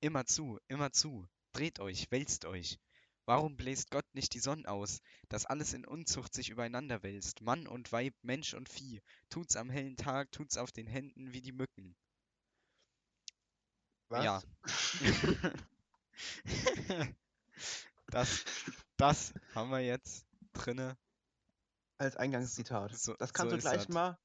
Immer zu, immer zu. Dreht euch, wälzt euch. Warum bläst Gott nicht die Sonne aus, dass alles in Unzucht sich übereinander wälzt, Mann und Weib, Mensch und Vieh, tut's am hellen Tag, tut's auf den Händen wie die Mücken. Was? Ja. Das, das haben wir jetzt drinne. Als Eingangszitat. So- das kannst so du gleich das. mal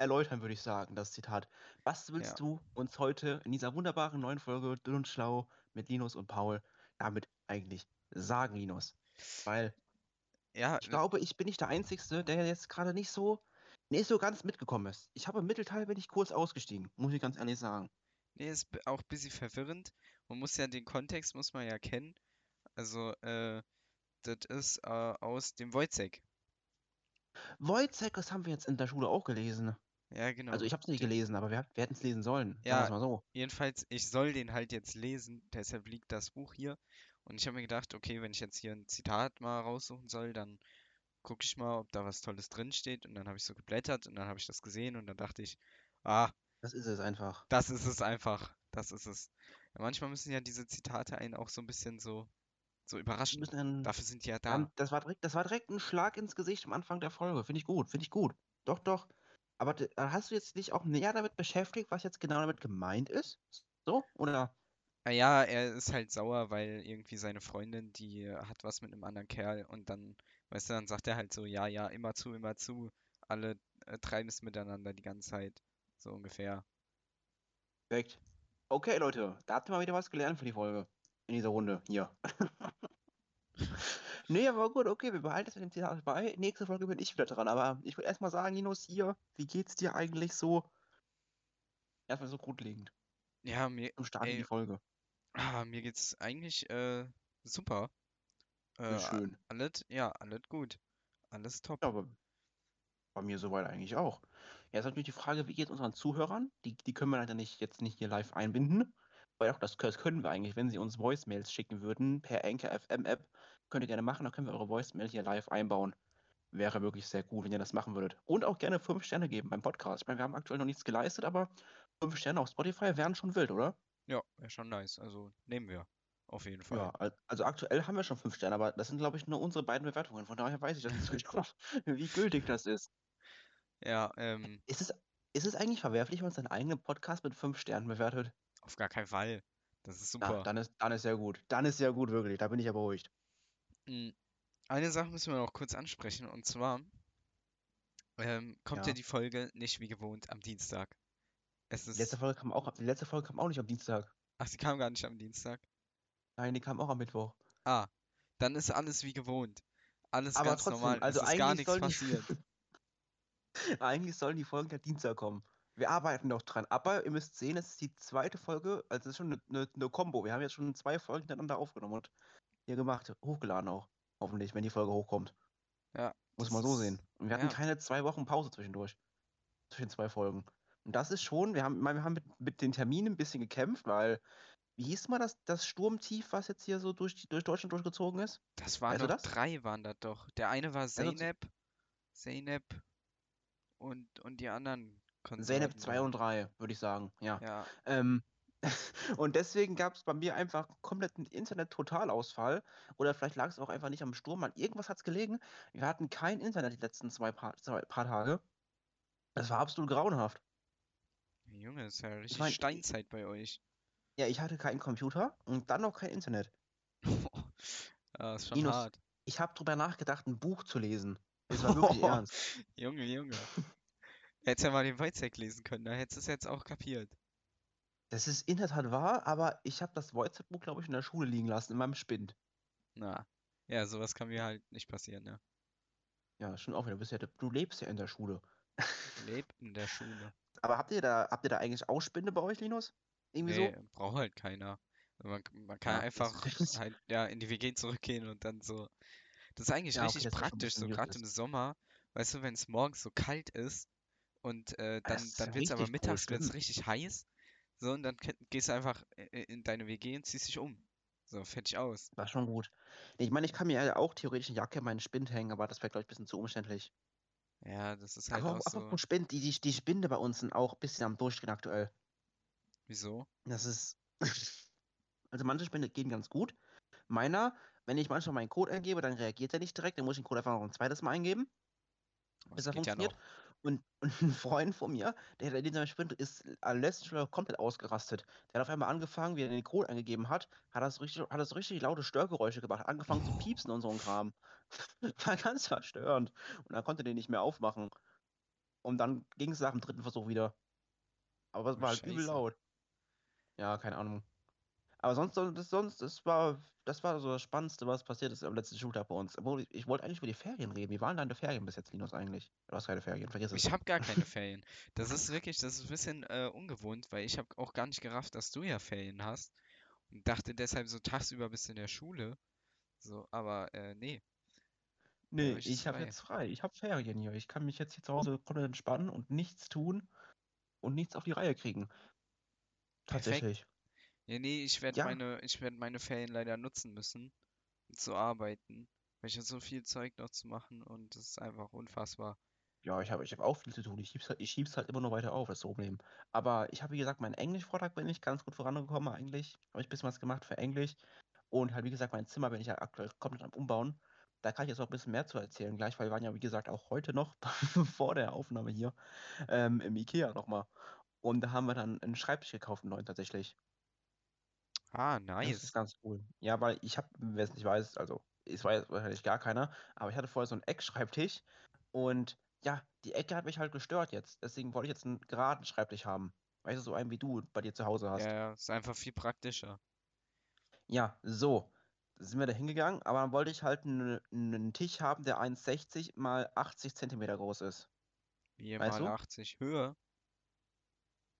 erläutern, würde ich sagen, das Zitat. Was willst Ja. du uns heute in dieser wunderbaren neuen Folge Dünn und Schlau mit Linus und Paul damit eigentlich sagen, Linus? Weil Ja, ich glaube, ich bin nicht der Einzige, der jetzt gerade nicht so, nicht so ganz mitgekommen ist. Ich habe im Mittelteil bin ich kurz ausgestiegen, muss ich ganz ehrlich sagen. nee, ist auch ein bisschen verwirrend. Man muss ja den Kontext muss man ja kennen. Also, äh, das ist äh, aus dem Wojciech. Wojciech, das haben wir jetzt in der Schule auch gelesen. Ja, genau. Also ich habe es nicht gelesen, aber wir, wir hätten es lesen sollen. Ja. so. Jedenfalls, ich soll den halt jetzt lesen, deshalb liegt das Buch hier. Und ich habe mir gedacht, okay, wenn ich jetzt hier ein Zitat mal raussuchen soll, dann gucke ich mal, ob da was Tolles drin steht. Und dann habe ich so geblättert und dann habe ich das gesehen und dann dachte ich, ah, Das ist es einfach. das ist es einfach. Das ist es. Ja, manchmal müssen ja diese Zitate einen auch so ein bisschen so, so überraschen. einen, Dafür sind die ja Ja, da. das war direkt, das war direkt ein Schlag ins Gesicht am Anfang der Folge. Finde ich gut, finde ich gut. Doch, doch. Aber äh, hast du jetzt dich auch näher damit beschäftigt, was jetzt genau damit gemeint ist? So? Oder? Ah ja, er ist halt sauer, weil irgendwie seine Freundin, die äh, hat was mit einem anderen Kerl und dann, weißt du, dann sagt er halt so, ja, ja, immer zu, immer zu. Alle äh, treiben es miteinander die ganze Zeit. So ungefähr. Perfekt. Okay, Leute, da habt ihr mal wieder was gelernt für die Folge. In dieser Runde hier. nee, aber gut, okay, wir behalten das mit dem Zitat bei. Nächste Folge bin ich wieder dran. Aber ich würde erstmal sagen, Linus, hier, wie geht's dir eigentlich so? Erstmal so grundlegend. Ja, mir, Zum Start in die ey, Folge. ah, mir geht's eigentlich äh, super. Äh, schön. alles, ja, alles gut. Alles top. Ja, aber bei mir soweit eigentlich auch. Ja, ist natürlich die Frage, wie geht es unseren Zuhörern? Die, die können wir leider nicht, jetzt nicht hier live einbinden. Weil auch das, das können wir eigentlich, wenn sie uns Voicemails schicken würden, per Anchor FM App. Könnt ihr gerne machen, dann können wir eure Voicemail hier live einbauen. Wäre wirklich sehr gut, wenn ihr das machen würdet. Und auch gerne 5 Sterne geben beim Podcast. Ich meine, wir haben aktuell noch nichts geleistet, aber 5 Sterne auf Spotify wären schon wild, oder? Ja, wäre schon nice. Also nehmen wir. Auf jeden Fall. Ja, al- also aktuell haben wir schon 5 Sterne, aber das sind, glaube ich, nur unsere beiden Bewertungen. Von daher weiß ich das nicht so genau, wie gültig das ist. Ja, ähm, Ist es, ist es eigentlich verwerflich, wenn man seinen eigenen Podcast mit 5 Sternen bewertet? auf gar keinen Fall. Das ist Ja, super. dann ist, dann ist ja gut. Dann ist ja gut, wirklich. Da bin ich ja beruhigt. Mm, Eine Sache müssen wir noch kurz ansprechen und zwar ähm, kommt ja Ja. die Folge nicht wie gewohnt am Dienstag. Es Die letzte ist, Folge kam auch, die letzte Folge kam auch nicht am Dienstag. ach, sie kam gar nicht am Dienstag. Nein, die kam auch am Mittwoch. Ah, dann ist alles wie gewohnt. Alles Aber ganz trotzdem, normal. Es also ist gar eigentlich nichts sollen die, passiert. eigentlich sollen die Folgen ja Dienstag kommen. Wir arbeiten noch dran. Aber ihr müsst sehen, es ist die zweite Folge, also es ist schon eine, eine, eine Kombo. Wir haben jetzt schon zwei Folgen hintereinander aufgenommen und hier gemacht, hochgeladen auch. Hoffentlich, wenn die Folge hochkommt. Ja, Muss man so sehen. Und wir hatten ja, keine zwei Wochen Pause zwischendurch. Zwischen zwei Folgen. Und das ist schon, wir haben, wir haben mit, mit den Terminen ein bisschen gekämpft, weil, wie hieß mal das, das Sturmtief, was jetzt hier so durch, die- durch Deutschland durchgezogen ist? das waren Weißt doch das? drei, waren das doch. Der eine war Zeynep, Zeynep und, und die anderen Zeynep Konsorten 2 da. und 3, würde ich sagen, ja. Ja, Ähm, und deswegen gab es bei mir einfach kompletten Internet-Totalausfall. Oder vielleicht lag es auch einfach nicht am Sturm. An irgendwas hat es gelegen. Wir hatten kein Internet die letzten zwei paar, zwei paar Tage. Das war absolut grauenhaft. Junge, ist ja Ich richtig meine, Steinzeit bei euch. ja, ich hatte keinen Computer und dann noch kein Internet. Ja, ist schon Linus, hart. ich habe drüber nachgedacht, ein Buch zu lesen. Das war wirklich ernst. Junge, Junge. Hättest ja mal den Wojciech lesen können, da hättest du es jetzt auch kapiert. Das ist in der Tat wahr, aber ich habe das Voice-Buch, glaube ich, in der Schule liegen lassen, in meinem Spind. Na, ja, sowas kann mir halt nicht passieren, ne? Ja, schon auch wieder. Du, bist ja, du lebst ja in der Schule. Lebt in der Schule. Aber habt ihr da, habt ihr da eigentlich auch Spinde bei euch, Linus? Irgendwie so? Nee, braucht halt keiner. Man, man kann Ja, einfach halt ja in die WG zurückgehen und dann so. Das ist eigentlich ja, okay, richtig ein praktisch, so gerade im. Sommer, weißt du, wenn es morgens so kalt ist und äh, Ah, dann, dann wird es aber cool, mittags wird's stimmt. richtig heiß. So, und dann gehst du einfach in deine WG und ziehst dich um. So, fertig aus. War schon gut. Ich meine, ich kann mir ja auch theoretisch eine Jacke in meinen Spind hängen, aber das wäre, glaube ich, ein bisschen zu umständlich. Ja, das ist halt Aber auch auch, so. Spind, die, die, die Spinde bei uns sind auch ein bisschen am Durchdrehen aktuell. Wieso? Das ist. Also manche Spende gehen ganz gut. Meiner, wenn ich manchmal meinen Code eingebe, dann reagiert er nicht direkt, dann muss ich den Code einfach noch ein zweites Mal eingeben, bis Das er ja funktioniert. noch. Und, und ein Freund von mir, der, der dieser Sprint ist am letzten Spiel komplett ausgerastet. Der hat auf einmal angefangen, wie er den Code eingegeben hat, hat das richtig, hat das richtig laute Störgeräusche gemacht, hat angefangen zu piepsen und so ein Kram. War ganz verstörend. Und dann konnte den nicht mehr aufmachen. Und dann ging es nach dem dritten Versuch wieder. Aber es war halt übel laut. Ja, keine Ahnung. Aber sonst, so- das, sonst, das war, das war so das Spannendste, was passiert ist am letzten Schultag bei uns. Obwohl, ich, ich wollte eigentlich über die Ferien reden. Wie waren deine Ferien bis jetzt, Linus, eigentlich? Du hast keine Ferien, vergiss es. Ich habe gar keine Ferien. Das ist wirklich, das ist ein bisschen äh, ungewohnt, weil ich habe auch gar nicht gerafft, dass du ja Ferien hast und dachte deshalb so tagsüber bist du in der Schule. So, aber äh, nee. Nee, richtig ich habe jetzt frei. Ich habe Ferien hier. Ich kann mich jetzt hier zu Hause komplett entspannen und nichts tun und nichts auf die Reihe kriegen. Perfekt. Tatsächlich. Ja, nee, ich werde Ja. meine, ich werde meine Ferien leider nutzen müssen, um zu arbeiten, weil ich habe so viel Zeug noch zu machen und das ist einfach unfassbar. Ja, ich habe ich hab auch viel zu tun. Ich schieb's halt, ich schieb's halt immer nur weiter auf, das Problem. Aber ich habe, wie gesagt, meinen Englisch-Vortrag bin ich ganz gut vorangekommen eigentlich. Habe ich ein bisschen was gemacht für Englisch. Und halt, wie gesagt, mein Zimmer bin ich ja aktuell komplett am Umbauen. Da kann ich jetzt noch ein bisschen mehr zu erzählen gleich, weil wir waren ja, wie gesagt, auch heute noch vor der Aufnahme hier ähm, im Ikea nochmal. Und da haben wir dann einen Schreibtisch gekauft, einen neuen tatsächlich. Ah, Das ist nice. ganz cool. Ja, weil ich habe, wer es nicht weiß, also es weiß wahrscheinlich gar keiner, aber ich hatte vorher so einen Eckschreibtisch und ja, die Ecke hat mich halt gestört jetzt. Deswegen wollte ich jetzt einen geraden Schreibtisch haben. Weißt du, so einen wie du bei dir zu Hause hast. Ja, ja, ist einfach viel praktischer. Ja, so. Sind wir da hingegangen, aber dann wollte ich halt einen, einen Tisch haben, der 1,60 mal 80 Zentimeter groß ist. Wie Weißt mal du? 80 Höhe.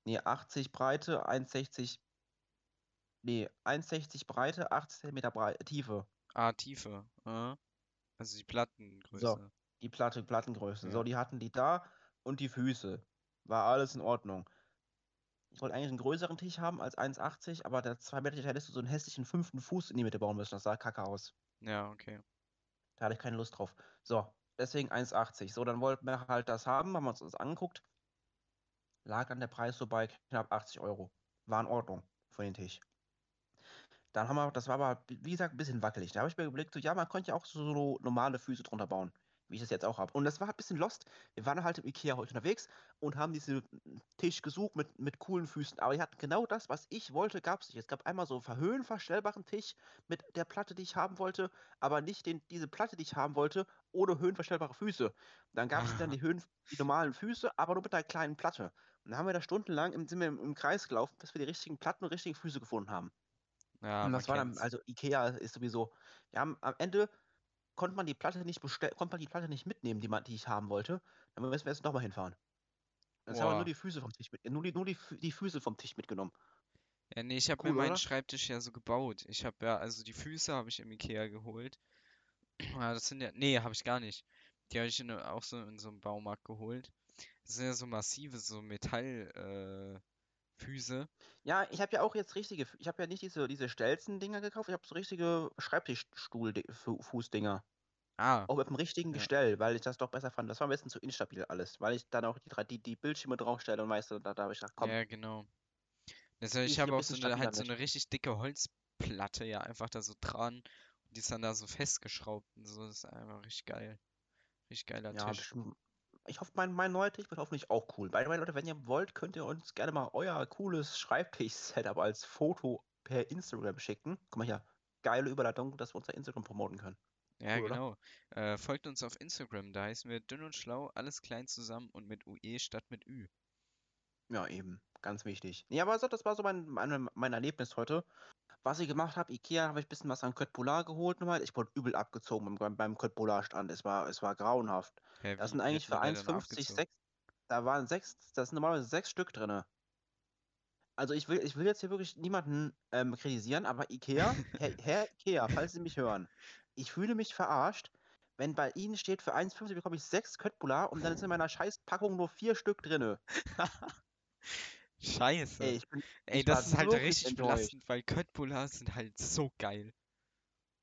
Nee, 80 Breite, 1,60. Nee, 1,60 Breite, 80 Zentimeter Brei Tiefe. Ah, Tiefe. Äh. Also die Plattengröße. Die Platte, Plattengröße. Ja. So, die hatten die da und die Füße. War alles in Ordnung. Ich wollte eigentlich einen größeren Tisch haben als 1,80, aber der 2 Meter Tisch hättest du so einen hässlichen fünften Fuß in die Mitte bauen müssen. Das sah kacke aus. Ja, okay. Da hatte ich keine Lust drauf. So, deswegen 1,80. So, dann wollten wir halt das haben, haben wir uns das angeguckt. Lag dann der Preis so bei knapp 80 Euro. War in Ordnung für den Tisch. Dann haben wir, das war aber, wie gesagt, ein bisschen wackelig. Da habe ich mir überlegt, so, ja, man könnte ja auch so, so normale Füße drunter bauen, wie ich das jetzt auch habe. Und das war ein bisschen lost. Wir waren halt im Ikea heute unterwegs und haben diesen Tisch gesucht mit, mit coolen Füßen. Aber die hatten genau das, was ich wollte, gab es nicht. Es gab einmal so einen verhöhenverstellbaren Tisch mit der Platte, die ich haben wollte, aber nicht den, diese Platte, die ich haben wollte, ohne höhenverstellbare Füße. Dann gab es dann die Höhen, die normalen Füße, aber nur mit einer kleinen Platte. Und dann haben wir da stundenlang im, sind wir im, im Kreis gelaufen, bis wir die richtigen Platten und richtigen Füße gefunden haben. Ja, Und das war dann, also Ikea ist sowieso, ja, am am Ende konnte man die Platte nicht bestellen, konnte man die Platte nicht mitnehmen, die, man, die ich haben wollte. Dann müssen wir jetzt nochmal hinfahren. Jetzt haben wir nur die Füße vom Tisch mit, nur die, nur die, die Füße vom Tisch mitgenommen. Ja, nee, ich habe mir Cool, meinen oder? Schreibtisch ja so gebaut. Ich habe ja, also die Füße habe ich im Ikea geholt. Ja, das sind ja, nee, habe ich gar nicht. Die habe ich in, auch so in so einem Baumarkt geholt. Das sind ja so massive, so Metall, äh, Füße. Ja, ich habe ja auch jetzt richtige, ich habe ja nicht diese, diese Stelzen-Dinger gekauft, ich habe so richtige Schreibtischstuhl-Fußdinger. Ah, Auch mit dem richtigen Ja. Gestell, weil ich das doch besser fand. Das war am besten zu instabil alles, weil ich dann auch die, die, die Bildschirme draufstelle und weißt du, da, da habe ich gedacht, komm, ja, genau. Das, die ich habe ein auch bisschen so eine, halt so mit. eine richtig dicke Holzplatte, ja, einfach da so dran. Und die ist dann da so festgeschraubt und so. Das ist einfach richtig geil. Richtig geiler Ja, Tisch. Ich hoffe, mein, mein neuer Tisch wird hoffentlich auch cool. By the way, Leute, wenn ihr wollt, könnt ihr uns gerne mal euer cooles Schreibtisch-Setup als Foto per Instagram schicken. Guck mal hier, geile Überleitung, dass wir unser Instagram promoten können. Ja, Cool, genau. Äh, folgt uns auf Instagram, da heißen wir dünn und schlau, alles klein zusammen und mit UE statt mit Ü. Ja, eben, ganz wichtig. Ja, aber so, das war so mein, mein, mein Erlebnis heute. Was ich gemacht habe, Ikea, habe ich ein bisschen was an Köttbullar geholt. nochmal. Ich wurde übel abgezogen beim, beim Köttbullar-Stand. Es war, es war grauenhaft. Hä, Das sind eigentlich für man der denn 1,50 abgezogen? sechs. Da waren sechs, das sind normalerweise sechs Stück drin. Also ich will, ich will jetzt hier wirklich niemanden ähm, kritisieren, aber Ikea, Herr, Herr Ikea, falls Sie mich hören, ich fühle mich verarscht, wenn bei Ihnen steht, für 1,50 bekomme ich sechs Köttbullar und dann ist in meiner Scheißpackung nur vier Stück drin. Scheiße. Ey, bin, Ey, das ist halt richtig belastend, weil Köttbullar sind halt so geil.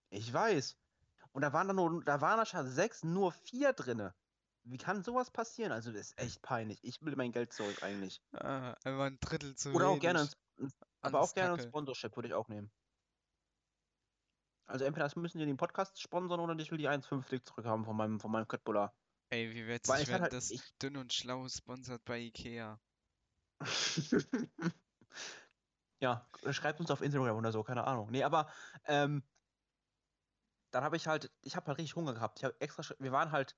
Ich weiß. Und da waren dann nur, da waren da schon sechs, nur vier drinne. Wie kann sowas passieren? Also das ist echt peinlich. Ich will mein Geld zurück eigentlich. Ah, einfach ein Drittel zu Oder auch gerne, wenig. ein, aber auch gerne ein. Sponsorship würde ich auch nehmen. Also entweder das müssen die den Podcast sponsern oder ich will die 1,50 zurückhaben von meinem, von meinem Köttbullar. Ey, wie witzig, ich wenn halt, das ich, dünn und schlau sponsert bei Ikea. ja, schreibt uns auf Instagram oder so, keine Ahnung. Nee, aber ähm, dann habe ich halt, ich habe halt richtig Hunger gehabt. Ich habe extra, wir waren halt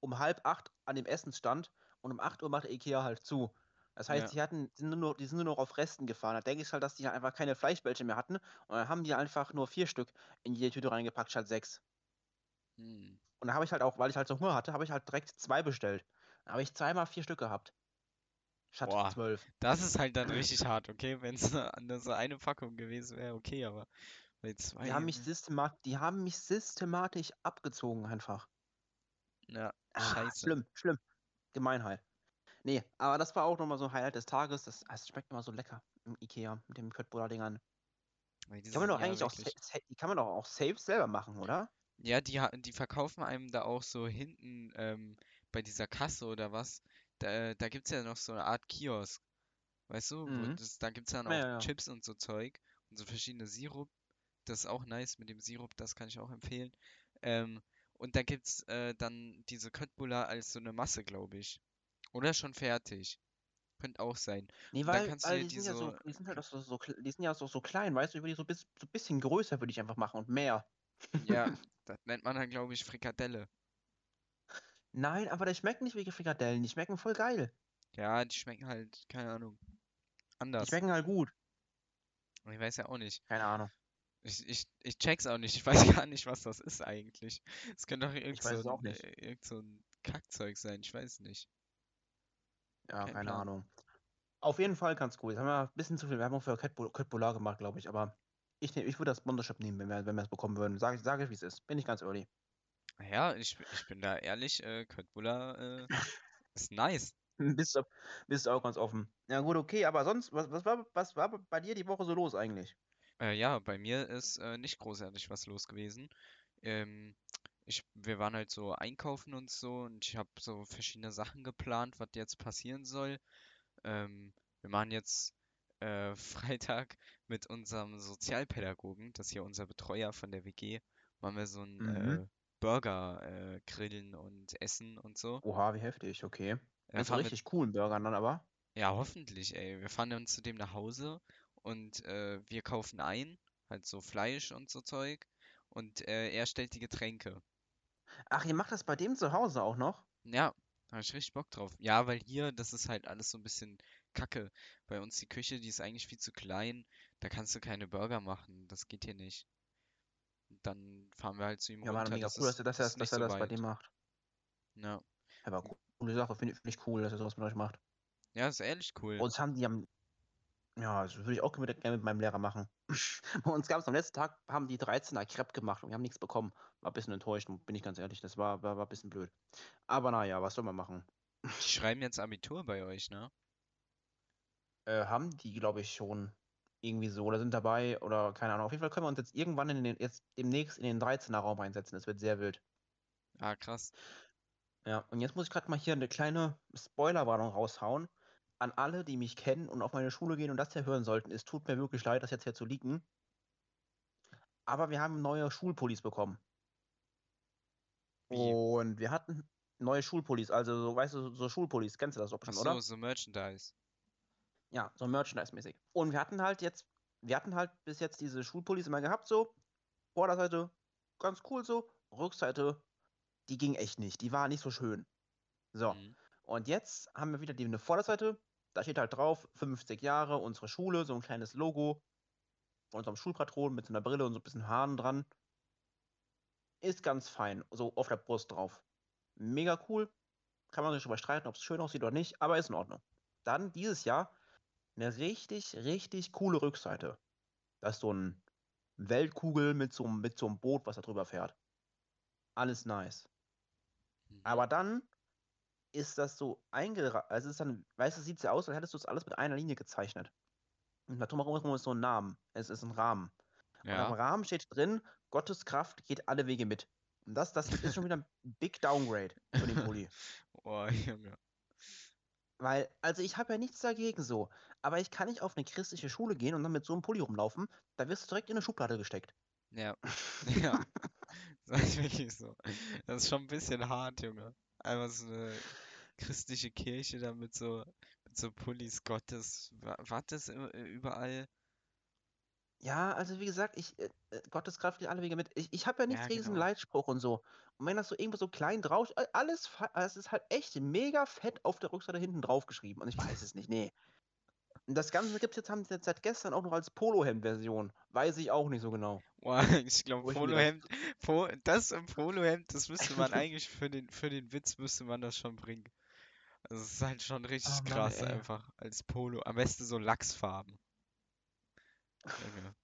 um halb acht an dem Essensstand und um 8 Uhr macht Ikea halt zu. Das heißt, Ja. die hatten, sind nur, noch- die sind nur noch auf Resten gefahren. Da denke ich halt, dass die halt einfach keine Fleischbällchen mehr hatten. Und dann haben die einfach nur vier Stück in jede Tüte reingepackt, statt sechs. Hm. Und dann habe ich halt auch, weil ich halt so Hunger hatte, habe ich halt direkt zwei bestellt. Dann habe ich zweimal vier Stück gehabt. Statt Boah. zwölf. Das ist halt dann richtig hart, okay? Wenn es nur so eine Packung gewesen wäre, okay, aber bei zwei. Die haben mich systemat die haben mich systematisch abgezogen einfach. Ja, Ah, scheiße. schlimm, schlimm. Gemeinheit. Nee, aber das war auch nochmal so ein Highlight des Tages. Das, das schmeckt immer so lecker im Ikea mit den Köttbullar-Dingern. Die kann man doch eigentlich auch, die kann man doch auch safe selber machen, oder? Ja, die, die verkaufen einem da auch so hinten ähm, bei dieser Kasse oder was. Da, da gibt es ja noch so eine Art Kiosk. Weißt du? Mhm. das, da gibt es dann auch ja, ja. Chips und so Zeug und so verschiedene Sirup. Das ist auch nice mit dem Sirup, das kann ich auch empfehlen. Ähm, und da gibt es äh, dann diese Köttbullar als so eine Masse, glaube ich. Oder schon fertig. Könnte auch sein. Nee, weil, kannst du weil dir die sind ja so, die sind halt auch so, so, die sind ja so, so klein, weißt du, ich würde die so bis, so ein bisschen größer würde ich einfach machen und mehr. Ja, das nennt man dann, glaube ich, Frikadelle. Nein, aber die schmecken nicht wie Frikadellen, die schmecken voll geil. Ja, die schmecken halt, keine Ahnung, Die anders. schmecken halt gut. Ich weiß ja auch nicht. Keine Ahnung. Ich, ich, ich check's auch nicht. Ich weiß gar nicht, was das ist eigentlich. Es könnte doch irgend so auch ein, äh, irgend so ein Kackzeug sein. Ich weiß nicht. Ja, Kein keine Plan. Ahnung. Auf jeden Fall ganz cool. Jetzt haben wir ein bisschen zu viel Werbung für Köttbullar gemacht, glaube ich, aber ich, nehm, ich würde das Sponsorship nehmen, wenn wir, wenn wir es bekommen würden. Sage ich, sage ich, wie es ist. Bin ich ganz early. Ja, ich, ich bin da ehrlich, äh, Köttbullar äh, ist nice. bist, du, bist du auch ganz offen. Ja, gut, okay, aber sonst, was, was, war, was war bei dir die Woche so los eigentlich? Äh, ja, bei mir ist äh, nicht großartig was los gewesen. Ähm, ich, wir waren halt so einkaufen und so und ich habe so verschiedene Sachen geplant, was jetzt passieren soll. Ähm, wir machen jetzt äh, Freitag mit unserem Sozialpädagogen, das ist hier unser Betreuer von der WG, machen wir so ein Mhm. äh, Burger äh, grillen und essen und so. Oha, wie heftig, okay. Mit fahren wir, richtig coolen Burgern dann aber. ja, hoffentlich, ey. Wir fahren dann zu dem nach Hause und äh, wir kaufen ein, halt so Fleisch und so Zeug und äh, er stellt die Getränke. Ach, ihr macht das bei dem zu Hause auch noch? Ja, da hab ich richtig Bock drauf. Ja, weil hier, das ist halt alles so ein bisschen Kacke. Bei uns die Küche, die ist eigentlich viel zu klein. Da kannst du keine Burger machen. Das geht hier nicht. Dann fahren wir halt zu ihm Ja, war runter. mega Das cool, dass, ist, er- dass, das er, dass er so das bei dem macht. Ja. Aber coole Sache, finde find ich cool, dass er sowas mit euch macht. Ja, ist ehrlich cool. Uns haben die am. Ja, das würde ich auch gerne mit meinem Lehrer machen. Bei uns gab es am letzten Tag, haben die 13er Crepe gemacht und wir haben nichts bekommen. War ein bisschen enttäuscht, bin ich ganz ehrlich. Das war, war, war ein bisschen blöd. Aber naja, was soll man machen? Die schreiben jetzt Abitur bei euch, ne? Äh, haben die, glaube ich, schon irgendwie so oder sind dabei oder keine Ahnung. Auf jeden Fall können wir uns jetzt irgendwann in den, jetzt demnächst in den 13er Raum einsetzen. Das wird sehr wild. Ah, krass. Ja, und jetzt muss ich gerade mal hier eine kleine Spoilerwarnung raushauen. An alle, die mich kennen und auf meine Schule gehen und das hier hören sollten. Es tut mir wirklich leid, das jetzt hier zu leaken. Aber wir haben neue Schulpullis bekommen. Wie? Und wir hatten neue Schulpullis, also so, weißt du, so Schulpullis, kennst du das Ach schon, so, oder? so Merchandise. Ja, so Merchandise-mäßig. Und wir hatten halt jetzt, wir hatten halt bis jetzt diese Schulpullis immer gehabt, so. Vorderseite ganz cool so, Rückseite, die ging echt nicht, die war nicht so schön. So, Mhm. und jetzt haben wir wieder die eine Vorderseite, da steht halt drauf, 50 Jahre, unsere Schule, so ein kleines Logo von unserem Schulpatron mit so einer Brille und so ein bisschen Haaren dran. Ist ganz fein, so auf der Brust drauf. Mega cool. Kann man sich drüber streiten, ob es schön aussieht oder nicht, aber ist in Ordnung. Dann dieses Jahr eine richtig, richtig coole Rückseite. Da ist so ein Weltkugel mit so, einem- mit so einem Boot, was da drüber fährt. Alles nice. Mhm. Aber dann ist das so eingereiht, also es ist dann, weißt du, sieht ja aus, als hättest du das alles mit einer Linie gezeichnet. Und da drumherum ist so ein Namen. Es ist ein Rahmen. Und am Ja. Rahmen steht drin, Gottes Kraft geht alle Wege mit. Und das, das ist schon wieder ein Big Downgrade für den Pulli. Oh, Junge. Weil, also ich habe ja nichts dagegen so, aber ich kann nicht auf eine christliche Schule gehen und dann mit so einem Pulli rumlaufen, da wirst du direkt in eine Schublade gesteckt. Ja, ja, das ist wirklich so. Das ist schon ein bisschen hart, Junge. Einfach so eine christliche Kirche da mit so, mit so Pullis Gottes, wa- was ist überall? Ja, also wie gesagt, ich, äh, äh, Gottes Kraft geht alle Wege mit. Ich, ich habe ja nichts Ja, gegen diesen genau. Leitspruch und so. Und wenn das so irgendwo so klein drauf, äh, alles, also es ist halt echt mega fett auf der Rückseite hinten drauf geschrieben. Und ich weiß es nicht, nee. Und das Ganze gibt es jetzt, haben sie jetzt seit gestern auch noch als Polohemd-Version. Weiß ich auch nicht so genau. Boah, ich glaube, Polohemd, Po, das im Polohemd, das müsste man eigentlich für den, für den Witz müsste man das schon bringen. Also es ist halt schon richtig Mann, krass ey. einfach als Polo. Am besten so Lachsfarben. Junge.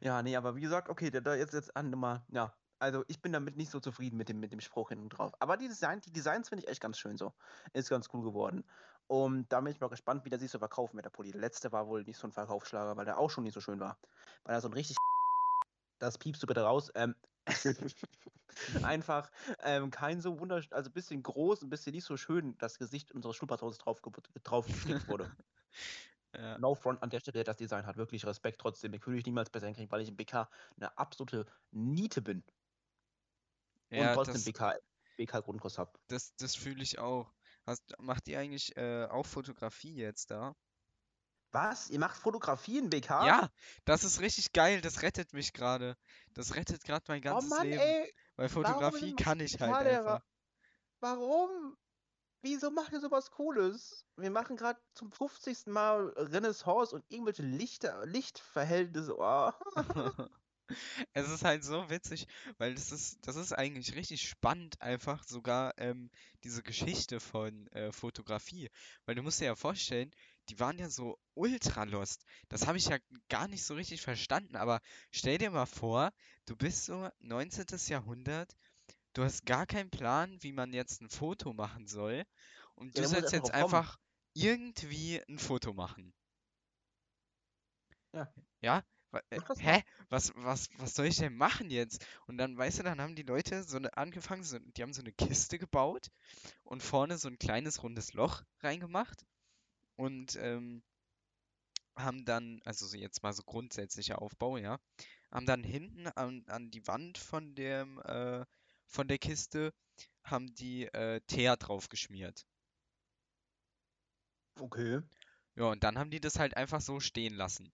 Ja, nee, aber wie gesagt, okay, da, da jetzt jetzt an mal, ja. Also ich bin damit nicht so zufrieden mit dem, mit dem Spruch hinten drauf. Aber die, Design, die Designs finde ich echt ganz schön so. Ist ganz cool geworden. Und da bin ich mal gespannt, wie der sich so verkaufen mit der Pulli. Der letzte war wohl nicht so ein Verkaufsschlager, weil der auch schon nicht so schön war. Weil er so ein richtig das piepst du bitte raus. Ähm, einfach ähm, kein so wunderschön, also ein bisschen groß, ein bisschen nicht so schön das Gesicht unseres Schulpatrons drauf, drauf gestickt wurde. Ja, No front an der Stelle, das Design hat. Wirklich Respekt trotzdem. Ich würde ich niemals besser hinkriegen, weil ich im BK eine absolute Niete bin. Und ja trotzdem das, BK, BK-Grundkurs habe. das, das fühle ich auch. Hast, macht ihr eigentlich äh, auch Fotografie jetzt da? Was? Ihr macht Fotografie in BK? Ja, das ist richtig geil. Das rettet mich gerade. Das rettet gerade mein Oh ganzes Mann, Leben. ey. Weil Fotografie kann ich halt einfach. Warum? Wieso macht ihr sowas Cooles? Wir machen gerade zum 50. Mal Renaissance und irgendwelche Lichter, Lichtverhältnisse. Oh. Es ist halt so witzig, weil das ist, das ist eigentlich richtig spannend, einfach sogar ähm, diese Geschichte von äh, Fotografie. Weil du musst dir ja vorstellen, die waren ja so ultra lost. Das habe ich ja gar nicht so richtig verstanden, aber stell dir mal vor, du bist so 19. Jahrhundert, du hast gar keinen Plan, wie man jetzt ein Foto machen soll und Ja, du sollst jetzt drauf kommen. einfach irgendwie ein Foto machen. Ja. Ja? Äh. Hä? Was, was, was soll ich denn machen jetzt? Und dann, weißt du, dann haben die Leute so eine angefangen, so, die haben so eine Kiste gebaut und vorne so ein kleines rundes Loch reingemacht und ähm, haben dann, also so jetzt mal so grundsätzlicher Aufbau, ja, haben dann hinten an, an die Wand von dem, äh, von der Kiste, haben die äh, Teer drauf geschmiert. Okay. Ja, und dann haben die das halt einfach so stehen lassen.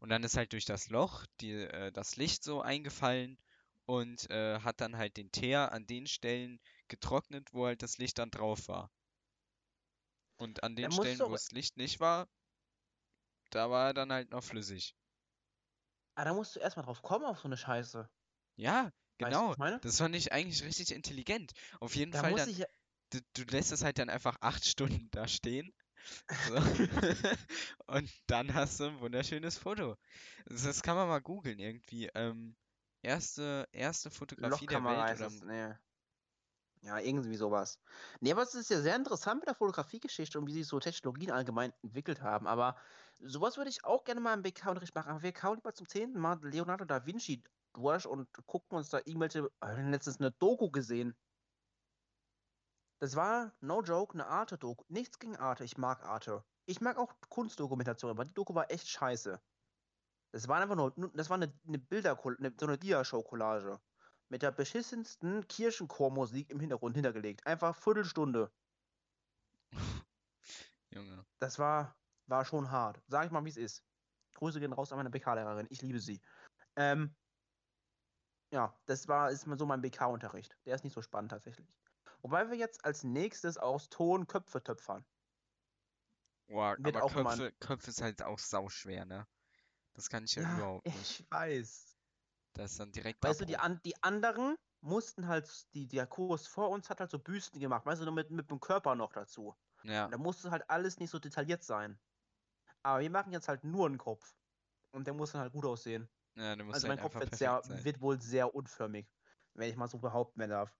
Und dann ist halt durch das Loch die, äh, das Licht so eingefallen und äh, hat dann halt den Teer an den Stellen getrocknet, wo halt das Licht dann drauf war. Und an den Stellen, wo das Licht nicht war, da war er dann halt noch flüssig. ah, da musst du erstmal drauf kommen auf so eine Scheiße. Ja, Weißt du, genau. Das fand ich eigentlich richtig intelligent. Auf jeden Da Fall dann, ich du, du lässt es halt dann einfach acht Stunden da stehen. So. Und dann hast du ein wunderschönes Foto. Das, kann man mal googeln irgendwie. Ähm, erste, erste Fotografie der Welt oder. Nee. Ja, irgendwie sowas. Nee, aber es ist ja sehr interessant mit der Fotografiegeschichte und wie sich so Technologien allgemein entwickelt haben. Aber sowas würde ich auch gerne mal im BK-Unterricht machen. Aber wir kauen lieber zum zehnten Mal Leonardo da Vinci durch und gucken uns da irgendwelche. Wir haben letztens eine Doku gesehen. Das war, no joke, eine Arte-Doku. Nichts gegen Arte. Ich mag Arte. Ich mag auch Kunstdokumentation, aber die Doku war echt scheiße. Das war einfach nur, nur- das war eine, eine Bilder, eine, so eine Dia-Show-Collage. Mit der beschissensten Kirchenchormusik im Hintergrund hintergelegt. Einfach Viertelstunde. Junge. Das war, war schon hart. Sag ich mal, wie es ist. Grüße gehen raus an meine BK-Lehrerin. Ich liebe sie. Ähm, ja, das war, ist so mein BK-Unterricht. Der ist nicht so spannend tatsächlich. Wobei wir jetzt als nächstes aus Ton Köpfe töpfern. Boah, Wird aber auch. Köpfe, Köpfe ist halt auch sauschwer, ne? Das kann ich ja Ja, überhaupt nicht. ich weiß. Das ist dann direkt Weißt du, die, an, die anderen mussten halt, die, der Kurs vor uns hat halt so Büsten gemacht, weißt du, nur mit, mit dem Körper noch dazu. Ja, Und da musste halt alles nicht so detailliert sein. Aber wir machen jetzt halt nur einen Kopf. Und der muss dann halt gut aussehen. Ja, Also halt mein Kopf wird, sehr, wird wohl sehr unförmig, wenn ich mal so behaupten darf.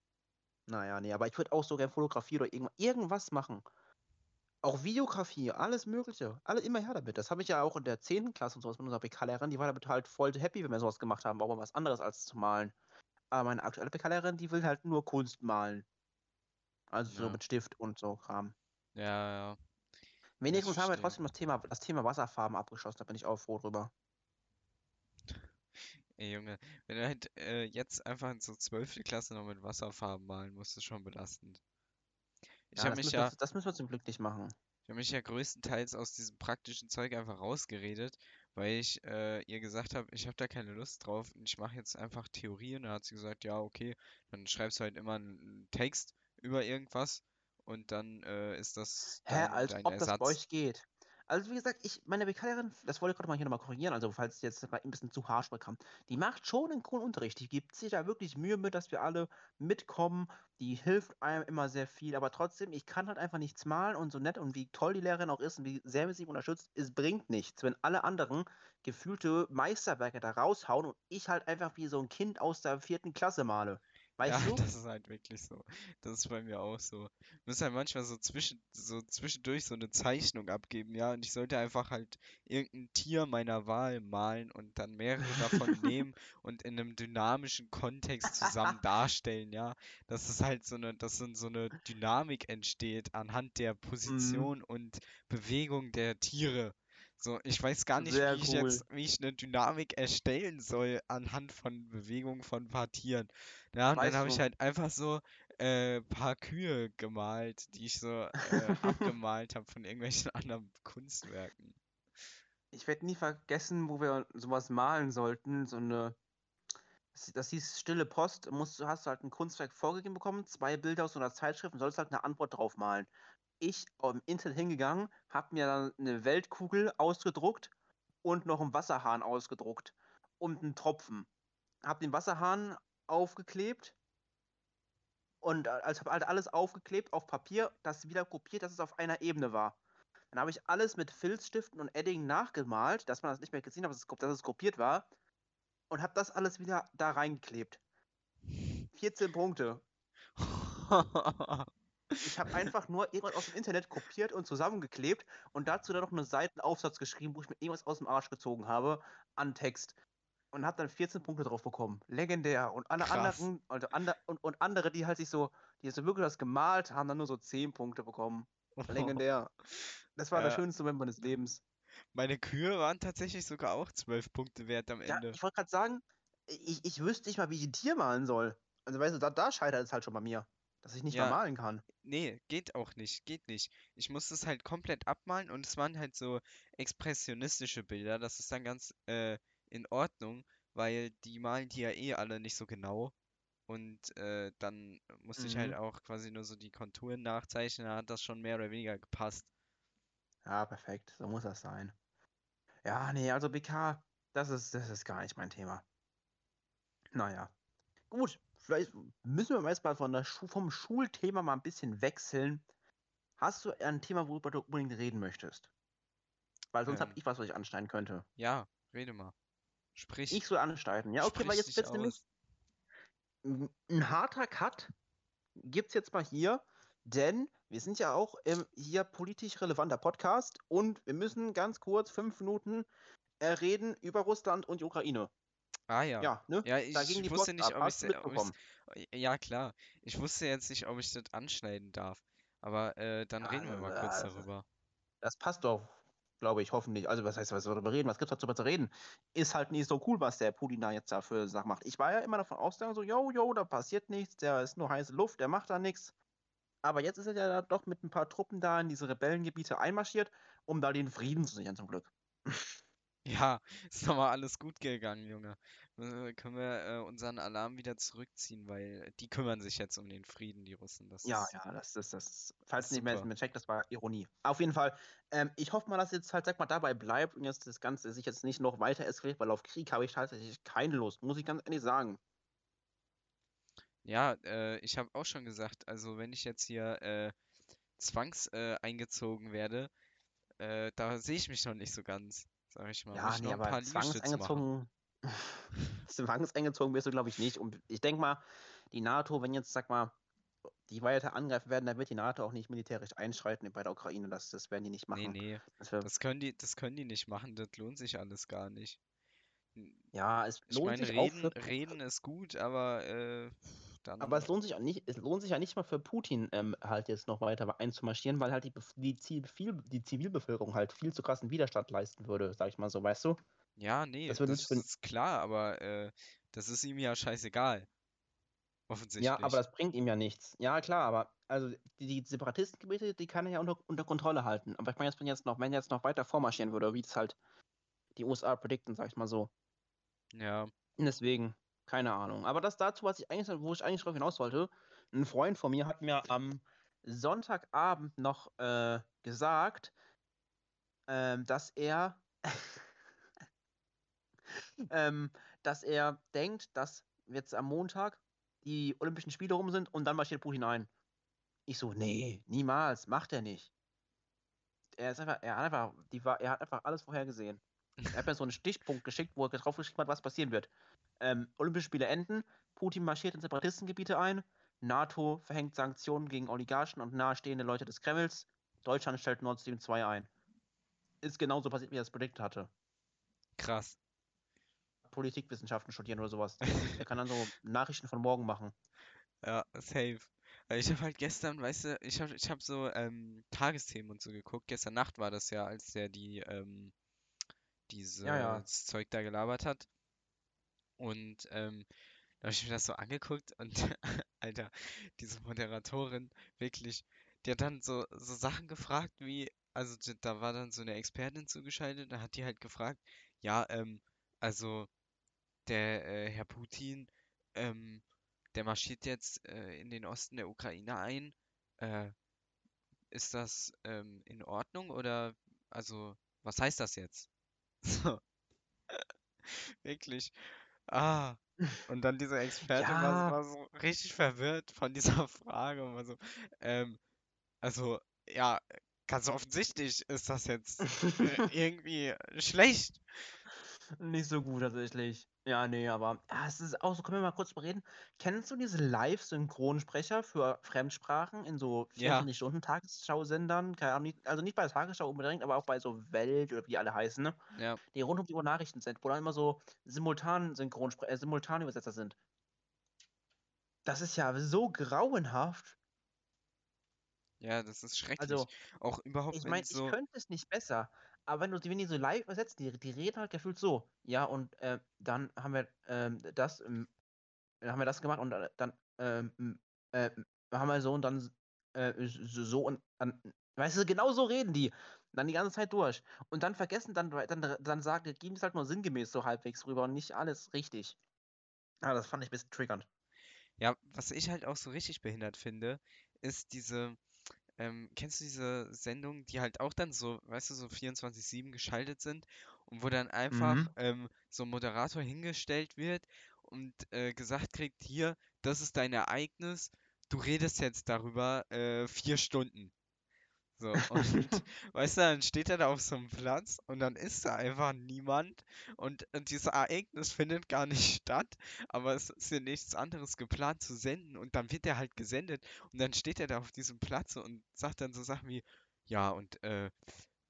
Naja, nee, aber ich würde auch so gerne Fotografie oder irgend, irgendwas machen. Auch Videografie, alles Mögliche. Alle immer her damit. Das habe ich ja auch in der 10. Klasse und sowas mit unserer PK-Lehrerin. Die war damit halt voll happy, wenn wir sowas gemacht haben. Auch mal was anderes als zu malen. Aber meine aktuelle PK-Lehrerin, die will halt nur Kunst malen. Also so Ja. mit Stift und so Kram. Ja, ja. Wenigstens haben wir trotzdem das Thema, das Thema Wasserfarben abgeschlossen. Da bin ich auch froh drüber. Ey, Junge, wenn du halt äh, jetzt einfach in so 12. Klasse noch mit Wasserfarben malen musst, ist schon belastend. Ich Ja, habe das mich müssen wir, ja, das müssen wir zum Glück nicht machen. ich habe mich ja größtenteils aus diesem praktischen Zeug einfach rausgeredet, weil ich äh, ihr gesagt habe, ich habe da keine Lust drauf und ich mache jetzt einfach Theorie. Und dann hat sie gesagt, ja, okay, dann schreibst du halt immer einen Text über irgendwas und dann äh, ist das Hä, dein, als ob das bei Ersatz. euch geht. Also wie gesagt, ich, meine Vikarin, das wollte ich gerade mal hier nochmal korrigieren, also falls es jetzt ein bisschen zu harsch bekam, die macht schon einen coolen Unterricht. Die gibt sich da wirklich Mühe mit, dass wir alle mitkommen. Die hilft einem immer sehr viel, aber trotzdem, ich kann halt einfach nichts malen und so nett und wie toll die Lehrerin auch ist und wie sehr sie unterstützt, es bringt nichts, wenn alle anderen gefühlte Meisterwerke da raushauen und ich halt einfach wie so ein Kind aus der vierten Klasse male. Ja, Weißt du? das ist halt wirklich so. Das ist bei mir auch so. Ich muss halt manchmal so zwischen, so zwischendurch so eine Zeichnung abgeben, ja, und ich sollte einfach halt irgendein Tier meiner Wahl malen und dann mehrere davon nehmen und in einem dynamischen Kontext zusammen darstellen, ja. Dass es halt so eine, dass so eine Dynamik entsteht anhand der Mhm. Position und Bewegung der Tiere. So, ich weiß gar nicht, Sehr wie ich cool. jetzt, wie ich eine Dynamik erstellen soll anhand von Bewegungen von ein paar Tieren. Ja, und dann habe ich halt einfach so äh, paar Kühe gemalt, die ich so äh, abgemalt habe von irgendwelchen anderen Kunstwerken. ich werde nie vergessen, wo wir sowas malen sollten, so eine, das, das hieß Stille Post, musst, du hast du halt ein Kunstwerk vorgegeben bekommen, zwei Bilder aus so einer Zeitschrift und sollst halt eine Antwort drauf malen. Ich im Internet hingegangen, habe mir dann eine Weltkugel ausgedruckt und noch einen Wasserhahn ausgedruckt und einen Tropfen. Hab den Wasserhahn aufgeklebt und äh, also habe halt alles aufgeklebt auf Papier, das wieder kopiert, dass es auf einer Ebene war. Dann habe ich alles mit Filzstiften und Edding nachgemalt, dass man das nicht mehr gesehen hat, dass es, dass es kopiert war. Und habe das alles wieder da reingeklebt. 14 Punkte. Ich habe einfach nur irgendwas aus dem Internet kopiert und zusammengeklebt und dazu dann noch einen Seitenaufsatz geschrieben, wo ich mir irgendwas aus dem Arsch gezogen habe an Text. Und habe dann 14 Punkte drauf bekommen. Legendär. Und alle Krass. anderen, also ander, und, und andere, die halt sich so, die so wirklich was gemalt haben, dann nur so 10 Punkte bekommen. Legendär. Das war der Ja, schönste Moment meines Lebens. meine Kühe waren tatsächlich sogar auch 12 Punkte wert am Ja, Ende. ich wollte gerade sagen, ich, ich wüsste nicht mal, wie ich ein Tier malen soll. Also weißt du, da, da scheitert es halt schon bei mir, dass ich nicht mal Ja, malen kann. nee, geht auch nicht, geht nicht. Ich musste es halt komplett abmalen und es waren halt so expressionistische Bilder. Das ist dann ganz äh, in Ordnung, weil die malen die ja eh alle nicht so genau. Und äh, dann musste ich halt Mhm. auch quasi nur so die Konturen nachzeichnen, da hat das schon mehr oder weniger gepasst. Ja, perfekt. So muss das sein. Ja, nee, also BK, das ist, das ist gar nicht mein Thema. Naja. Gut, vielleicht müssen wir jetzt mal von der Schu vom Schulthema mal ein bisschen wechseln. Hast du ein Thema, worüber du unbedingt reden möchtest? Weil sonst habe Ähm, ich was, was ich anschneiden könnte. ja, rede mal. Sprich, Ich soll anschneiden. Ja, okay, weil jetzt wird's nämlich ein harter Cut gibt's jetzt mal hier, denn wir sind ja auch ähm, hier politisch relevanter Podcast und wir müssen ganz kurz fünf Minuten äh, reden über Russland und die Ukraine. Ah ja. Ja, ne? Ja, Da ich ging die wusste nicht, ob ich ja klar. Ich wusste jetzt nicht, ob ich das anschneiden darf. Aber äh, dann Ja, reden wir mal äh, kurz also, darüber. das passt doch, glaube ich, hoffentlich. Also, was heißt, was darüber reden? Was gibt's darüber zu reden? Ist halt nicht so cool, was der Putin da jetzt dafür Sachen macht. Ich war ja immer davon ausgegangen, so, yo, yo, da passiert nichts, der ist nur heiße Luft, der macht da nichts. Aber jetzt ist er ja doch mit ein paar Truppen da in diese Rebellengebiete einmarschiert, um da den Frieden zu sichern, zum Glück. Ja, ist nochmal alles gut gegangen, Junge. Äh, können wir äh, unseren Alarm wieder zurückziehen, weil die kümmern sich jetzt um den Frieden, die Russen. Das Ja, ist, ja, das ist das. Falls nicht mehr, super. mehr checkt, das war Ironie. Auf jeden Fall. Ähm, ich hoffe mal, dass jetzt halt, sag mal, dabei bleibt und jetzt das Ganze sich jetzt nicht noch weiter eskaliert, weil auf Krieg habe ich tatsächlich keine Lust, muss ich ganz ehrlich sagen. Ja, äh, ich habe auch schon gesagt, also wenn ich jetzt hier äh, zwangs äh, eingezogen werde, äh, da sehe ich mich noch nicht so ganz, sag ich mal. Ja, nee, aber zwangseingezogen. zwangseingezogen wirst du, glaube ich, nicht. Und ich denke mal, die NATO, wenn jetzt, sag mal, die weiter angreifen werden, dann wird die NATO auch nicht militärisch einschreiten bei der Ukraine. Das, das werden die nicht Nee, machen. nee, Das wär, das können die, das können die nicht machen, das lohnt sich alles gar nicht. Ja, es Ich lohnt meine, sich auch reden, für, reden ist gut, aber äh, Aber es dann, lohnt sich auch nicht, es lohnt sich ja nicht mal für Putin ähm, halt jetzt noch weiter einzumarschieren, weil halt die, die, Ziel, viel, die Zivilbevölkerung halt viel zu krassen Widerstand leisten würde, sag ich mal so, weißt du? Ja, nee, Das das für, ist klar, aber äh, das ist ihm ja scheißegal, ja, aber offensichtlich. das bringt ihm ja nichts. Ja, klar, aber also die, die Separatistengebiete, die kann er ja unter, unter Kontrolle halten. Aber ich meine, jetzt, wenn jetzt noch, wenn er jetzt noch weiter vormarschieren würde, wie es halt die USA predikten, sag ich mal so. Ja, Deswegen, keine Ahnung. Aber das dazu, was ich eigentlich, wo ich eigentlich drauf hinaus wollte, ein Freund von mir hat mir am Sonntagabend noch äh, gesagt, ähm, dass er ähm, dass er denkt, dass jetzt am Montag die Olympischen Spiele rum sind und dann marschiert Putin ein. Ich so, nee, niemals, macht er nicht. Er ist einfach, er hat einfach, die, er hat einfach alles vorhergesehen. Er hat mir so einen Stichpunkt geschickt, wo er drauf geschrieben hat, was passieren wird. Ähm, Olympische Spiele enden, Putin marschiert in Separatistengebiete ein, NATO verhängt Sanktionen gegen Oligarchen und nahestehende Leute des Kremls, Deutschland stellt Nord Stream 2 ein. Ist genauso passiert, wie er es prediktet hatte. krass. Politikwissenschaften studieren oder sowas. Er kann dann so Nachrichten von morgen machen. Ja, safe. Ich habe halt gestern, weißt du, ich habe ich hab so ähm, Tagesthemen und so geguckt. Gestern Nacht war das ja, als der die ähm, dieses Ja, ja. Zeug da gelabert hat. Und ähm, da habe ich mir das so angeguckt und Alter, diese Moderatorin, wirklich, die hat dann so, so Sachen gefragt wie, also da war dann so eine Expertin zugeschaltet, da hat die halt gefragt, ja, ähm, also der äh, Herr Putin, ähm, der marschiert jetzt äh, in den Osten der Ukraine ein. Äh, ist das ähm, in Ordnung oder, also, was heißt das jetzt? So, wirklich. Ah. Und dann dieser Experte war, so- Ja, war so richtig verwirrt von dieser Frage und war so, ähm, also, ja, ganz offensichtlich ist das jetzt äh, irgendwie schlecht. Nicht so gut tatsächlich. Ja, nee, aber ja, es ist auch so, können wir mal kurz reden. Kennst du diese Live-Synchronsprecher für Fremdsprachen in so Ja, 24-Stunden-Tagesschau-Sendern? Keine Ahnung, nicht, also nicht bei der Tagesschau unbedingt, aber auch bei so Welt oder wie die alle heißen, ne? ja, Die rund um die Uhr Nachrichten sind, wo dann immer so simultan Synchronsprecher, äh, Simultanübersetzer sind. Das ist ja so grauenhaft. Ja, das ist schrecklich. Also, Auch überhaupt, ich meine, ich so, könnte es nicht besser, aber wenn du die, wenn die so live übersetzt, die, die reden halt gefühlt so. Ja, und äh, dann haben wir ähm, das, dann haben wir das gemacht und äh, dann ähm, äh, haben wir so und dann äh, so und dann, weißt du, genau so reden die. Dann die ganze Zeit durch. Und dann vergessen, dann, dann, dann sagen, die geben es halt nur sinngemäß so halbwegs rüber und nicht alles richtig. Ah, das fand ich ein bisschen triggernd. ja, was ich halt auch so richtig behindert finde, ist diese, ähm, kennst du diese Sendungen, die halt auch dann so, weißt du, so 24/7 geschaltet sind und wo dann einfach Mhm. ähm, so ein Moderator hingestellt wird und äh, gesagt kriegt, hier, das ist dein Ereignis, du redest jetzt darüber äh, vier Stunden. So, und weißt du, dann steht er da auf so einem Platz und dann ist da einfach niemand und, und dieses Ereignis findet gar nicht statt, aber es ist ja nichts anderes geplant zu senden und dann wird er halt gesendet und dann steht er da auf diesem Platz und sagt dann so Sachen wie, ja, und äh,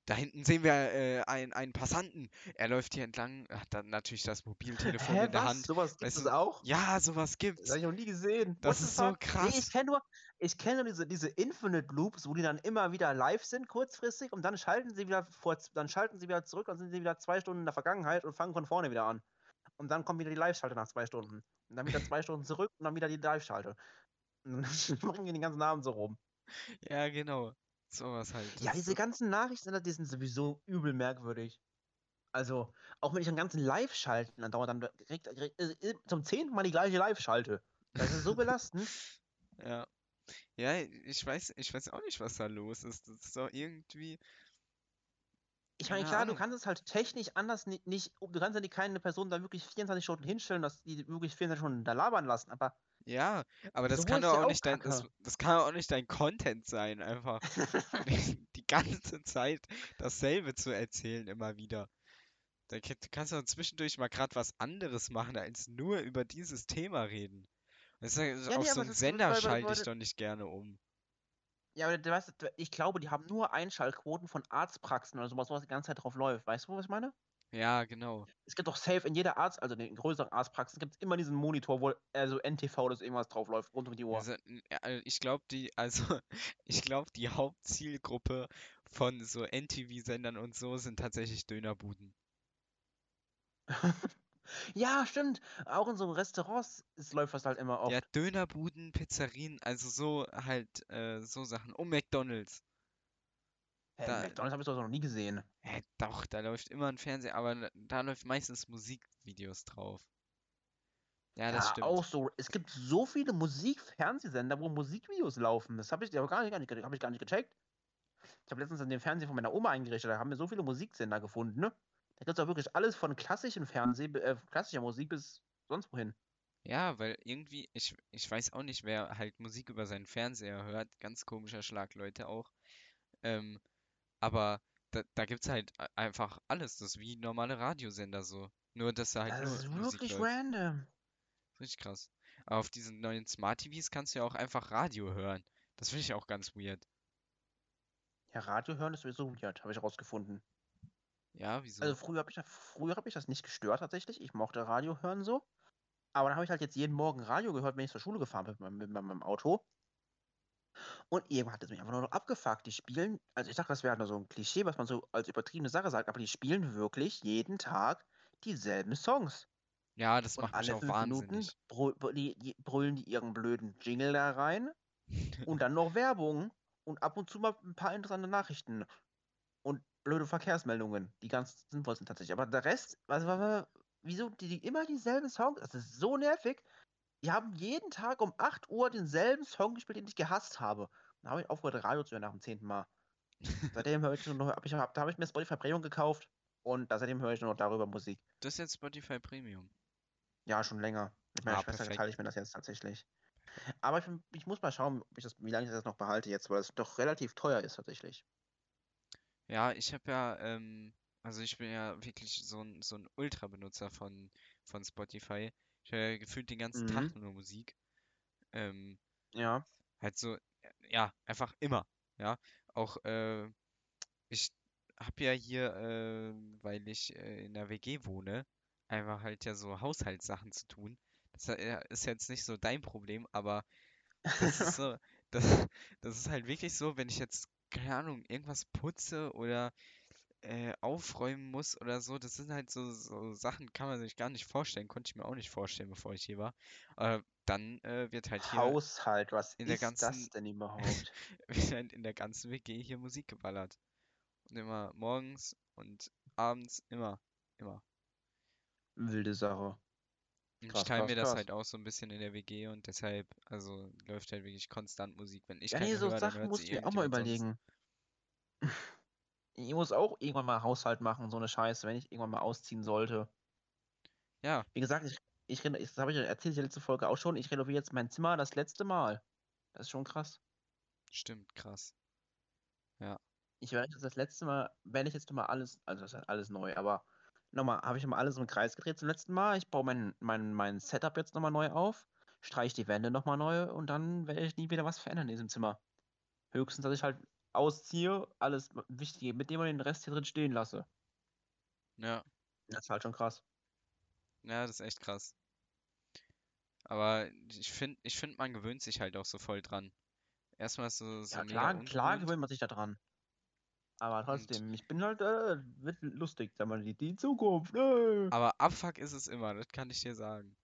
da hinten sehen wir äh, einen, einen Passanten. Er läuft hier entlang, hat dann natürlich das Mobiltelefon Hä, in der was? Hand. Sowas gibt Weißt es auch? ja, sowas Das gibt's. habe ich noch nie gesehen. What Das the ist so fuck? Nee, ich krass. kenne nur, ich kenne nur diese, diese Infinite Loops, wo die dann immer wieder live sind, kurzfristig, und dann schalten sie wieder vor, dann schalten sie wieder zurück und sind sie wieder zwei Stunden in der Vergangenheit und fangen von vorne wieder an. Und dann kommt wieder die Live-Schalte nach zwei Stunden. Und dann wieder zwei Stunden zurück und dann wieder die Live-Schalte. Und dann bringen die den ganzen Abend so rum. Ja, genau. Sowas halt. Ja, diese ganzen Nachrichten, die sind sowieso übel merkwürdig. Also, auch wenn ich einen ganzen Live-Schalten dann dauert, dann direkt, direkt äh, zum zehnten Mal die gleiche Live-Schalte. Das ist so belastend. ja. Ja, ich weiß, ich weiß auch nicht, was da los ist. Das ist doch irgendwie, Ich meine, klar, du kannst es halt technisch anders ni- nicht, du kannst ja die keine Person da wirklich 24 Stunden hinstellen, dass die wirklich 24 Stunden da labern lassen, aber Ja, aber das so kann doch auch auch nicht dein, das, das kann auch nicht dein Content sein, einfach die, die ganze Zeit dasselbe zu erzählen immer wieder. Da ka- kannst du zwischendurch mal gerade was anderes machen, als nur über dieses Thema reden. Das ist ja, auf nee, so das, Sender schalte ich doch nicht gerne um. ja, aber du weißt, ich glaube, die haben nur Einschaltquoten von Arztpraxen oder sowas, wo das die ganze Zeit drauf läuft. Weißt du, was ich meine? Ja, genau. Es gibt doch safe in jeder Arzt, also in größeren Arztpraxen, gibt es immer diesen Monitor, wo also NTV oder so irgendwas drauf läuft, rund um die Uhr. Also, also ich glaube, die, also, ich glaube, die Hauptzielgruppe von so NTV-Sendern und so sind tatsächlich Dönerbuden. Ja, stimmt. Auch in so Restaurants es läuft das halt immer Ja, oft. Dönerbuden, Pizzerien, also so halt, äh, so Sachen. Und McDonald's. Hä, Da, McDonald's habe ich doch noch nie gesehen. hä, doch, da läuft immer ein Fernseher, aber da, läuft meistens Musikvideos drauf. Ja, das Ja, auch stimmt. so. Es gibt so viele Musik-Fernsehsender, wo Musikvideos laufen. Das habe ich aber gar nicht, gar nicht, habe ich gar nicht gecheckt. Ich habe letztens den Fernseher von meiner Oma eingerichtet, da haben wir so viele Musiksender gefunden, ne? Da gibt es auch wirklich alles von klassischem Fernseh, äh, klassischer Musik bis sonst wohin. Ja, weil irgendwie, ich, ich weiß auch nicht, wer halt Musik über seinen Fernseher hört. Ganz komischer Schlag, Leute auch. Ähm, aber da, da gibt's halt a- einfach alles. Das ist wie normale Radiosender so. Nur, dass da halt Das nur ist Musik wirklich läuft. random. Richtig krass. Aber auf diesen neuen Smart TVs kannst du ja auch einfach Radio hören. Das finde ich auch ganz weird. Ja, Radio hören ist sowieso weird, habe ich herausgefunden. Ja, wieso? Also früher habe ich, früher hab ich das nicht gestört tatsächlich. Ich mochte Radio hören so. Aber dann habe ich halt jetzt jeden Morgen Radio gehört, wenn ich zur Schule gefahren bin mit meinem, mit meinem Auto. Und irgendwann hat es mich einfach nur noch abgefuckt. Die spielen, also ich dachte, das wäre nur so ein Klischee, was man so als übertriebene Sache sagt, aber die spielen wirklich jeden Tag dieselben Songs. Ja, das Und macht mich alle auch fünf Minuten wahnsinnig. brü- die, die brüllen die ihren blöden Jingle da rein und dann noch Werbung und ab und zu mal ein paar interessante Nachrichten und blöde Verkehrsmeldungen, die ganz sinnvoll sind tatsächlich. Aber der Rest, was, wieso die, die immer dieselben Songs? Das ist so nervig. Die haben jeden Tag um 8 Uhr denselben Song gespielt, den ich gehasst habe. Dann habe ich aufgehört, Radio zu hören nach dem zehnten Mal. Seitdem höre ich nur noch, ich, hab, da habe ich mir Spotify Premium gekauft und da- seitdem höre ich nur noch darüber Musik. Das ist jetzt Spotify Premium. Ja, schon länger. Mit meiner Ah, Schwester perfekt. teile ich mir das jetzt tatsächlich. Aber ich, ich muss mal schauen, ob ich das, wie lange ich das noch behalte jetzt, weil es doch relativ teuer ist tatsächlich. Ja, ich habe ja, ähm, also ich bin ja wirklich so ein, so ein Ultra-Benutzer von, von Spotify. Ich höre ja gefühlt den ganzen Mhm. Tag nur Musik. Ähm, Ja. halt so, ja, einfach immer. Ja, auch, äh, ich habe ja hier, äh, weil ich äh, in der WG wohne, einfach halt ja so Haushaltssachen zu tun. Das äh, ist jetzt nicht so dein Problem, aber das ist so, das, das ist halt wirklich so, wenn ich jetzt, keine Ahnung, irgendwas putze oder äh, aufräumen muss oder so, das sind halt so, so Sachen, kann man sich gar nicht vorstellen, konnte ich mir auch nicht vorstellen, bevor ich hier war. Aber dann äh, wird halt hier Haushalt, was in ist das ganzen, denn überhaupt? halt in der ganzen WG hier Musik geballert. Und immer morgens und abends, immer, immer. Wilde Sache. Und ich Krass, teile krass, mir das krass. halt auch so ein bisschen in der WG und deshalb, also läuft halt wirklich konstant Musik. Wenn ich Ja, nee, keine so höre, Sachen muss ich mir auch mal überlegen. Ich muss auch irgendwann mal Haushalt machen, so eine Scheiße, wenn ich irgendwann mal ausziehen sollte. Ja, Wie gesagt, ich, ich, das habe ich ja erzählt, die letzte Folge auch schon, ich renoviere jetzt mein Zimmer das letzte Mal. Das ist schon krass. stimmt, krass. Ich werde das letzte Mal, wenn ich jetzt mal alles, also das ist alles neu, aber nochmal, habe ich mal alles im Kreis gedreht zum letzten Mal. Ich baue mein, mein, mein Setup jetzt nochmal neu auf, streiche die Wände nochmal neu und dann werde ich nie wieder was verändern in diesem Zimmer. Höchstens, dass ich halt ausziehe, alles Wichtige mitnehme und den Rest hier drin stehen lasse. Ja, Das ist halt schon krass. ja, das ist echt krass. Aber ich finde, ich finde, man gewöhnt sich halt auch so voll dran. Erstmal ist so, so Ja, klar, klar gewöhnt man sich da dran. Aber Und, trotzdem, ich bin halt, äh, wird lustig, sag mal, die, die Zukunft. Äh. aber Abfuck ist es immer, das kann ich dir sagen.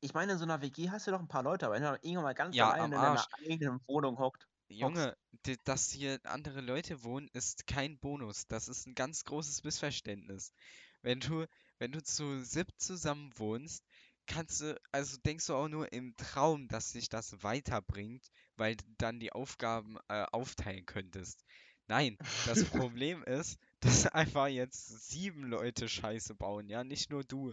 Ich meine, in so einer WG hast du doch ein paar Leute, aber wenn du irgendwann mal ganz Ja, allein in deiner eigenen Wohnung hockt, hockst, Junge, di- dass hier andere Leute wohnen, ist kein Bonus. Das ist ein ganz großes Missverständnis. Wenn du, wenn du zu siebt zusammen wohnst, kannst du, also denkst du auch nur im Traum, dass dich das weiterbringt, weil du dann die Aufgaben äh, aufteilen könntest. Nein, das Problem ist, dass einfach jetzt sieben Leute Scheiße bauen, ja, nicht nur du.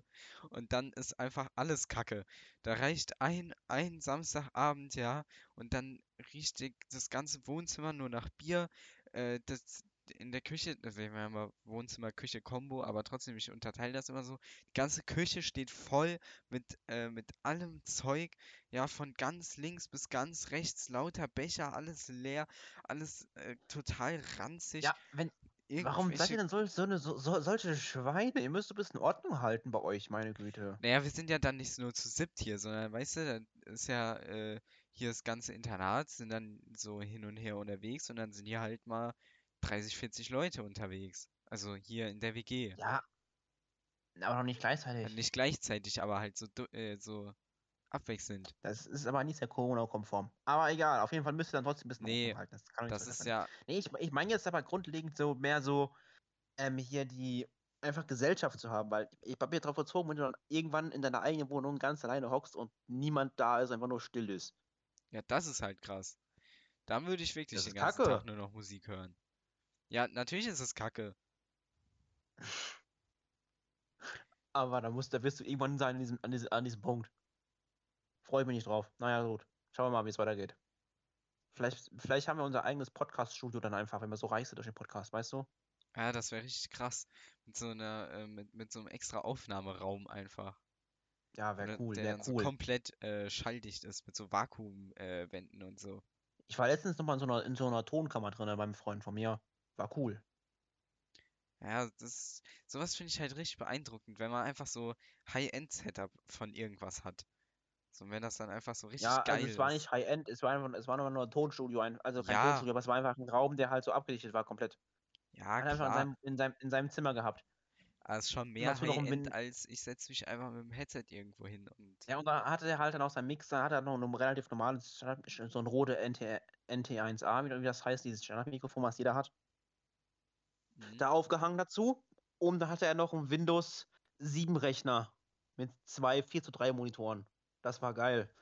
Und dann ist einfach alles Kacke. Da reicht ein, ein Samstagabend, ja, und dann riecht das ganze Wohnzimmer nur nach Bier. Äh, das, in der Küche, wir haben ja Wohnzimmer, Küche, Kombo, aber trotzdem, ich unterteile das immer so. Die ganze Küche steht voll mit, äh, mit allem Zeug, ja, von ganz links bis ganz rechts, lauter Becher, alles leer, alles äh, total ranzig. ja, wenn, warum seid ihr denn sol, so eine, so, so, solche Schweine? Ihr müsst ein bisschen Ordnung halten bei euch, meine Güte. Naja, wir sind ja dann nicht nur zu siebt hier, sondern weißt du, da ist ja äh, hier das ganze Internat, sind dann so hin und her unterwegs und dann sind hier halt mal 30, 40 Leute unterwegs. Also hier in der WG. Ja, Aber noch nicht Ja, gleichzeitig. nicht gleichzeitig, aber halt so, äh, so abwechselnd. Das ist aber nicht sehr Corona-konform. Aber egal, auf jeden Fall müsst ihr dann trotzdem ein bisschen Nee, halten. Das kann Das so ist sein. ja, Nee, ich, ich meine jetzt aber grundlegend so mehr so ähm, hier die einfach Gesellschaft zu haben, weil ich habe mir darauf bezogen, wenn du dann irgendwann in deiner eigenen Wohnung ganz alleine hockst und niemand da ist, einfach nur still ist. ja, das ist halt krass. Dann würde ich wirklich Das den ganzen Tag Kacke. nur noch Musik hören. Ja, natürlich ist es kacke. Aber da musst, da wirst du irgendwann sein an diesem, an diesem, an diesem Punkt. Freue mich nicht drauf. Naja, gut. Schauen wir mal, wie es weitergeht. Vielleicht, vielleicht haben wir unser eigenes Podcast-Studio dann einfach, wenn wir so reich sind durch den Podcast, weißt du? Ja, das wäre richtig krass. Mit so einer, äh, mit, mit so einem extra Aufnahmeraum einfach. Ja, wäre cool, der wäre dann so cool. komplett äh, schalldicht ist, mit so Vakuumwänden äh, und so. Ich war letztens nochmal in so einer, in so einer Tonkammer drin beim Freund von mir. War cool. Ja, das, sowas finde ich halt richtig beeindruckend, wenn man einfach so High-End-Setup von irgendwas hat. So, wenn das dann einfach so richtig Ja, geil also es war nicht High-End, es war einfach, es war nur ein Tonstudio, ein, also kein Ja. Tonstudio, aber es war einfach ein Raum, der halt so abgedichtet war, komplett. Ja, Hat einfach in klar. seinem, in seinem, in seinem Zimmer gehabt. Es ist schon mehr High-End, als ich setze mich einfach mit dem Headset irgendwo hin und. ja, und da hatte er halt dann auch seinen Mixer, hat er noch ein relativ normales, so ein Rode NT, NT1A, wie, wie das heißt, dieses Standardmikrofon, was jeder hat, Mhm. da aufgehangen dazu. Und da hatte er noch einen Windows 7 Rechner mit zwei 4 zu 3 Monitoren. Das war geil.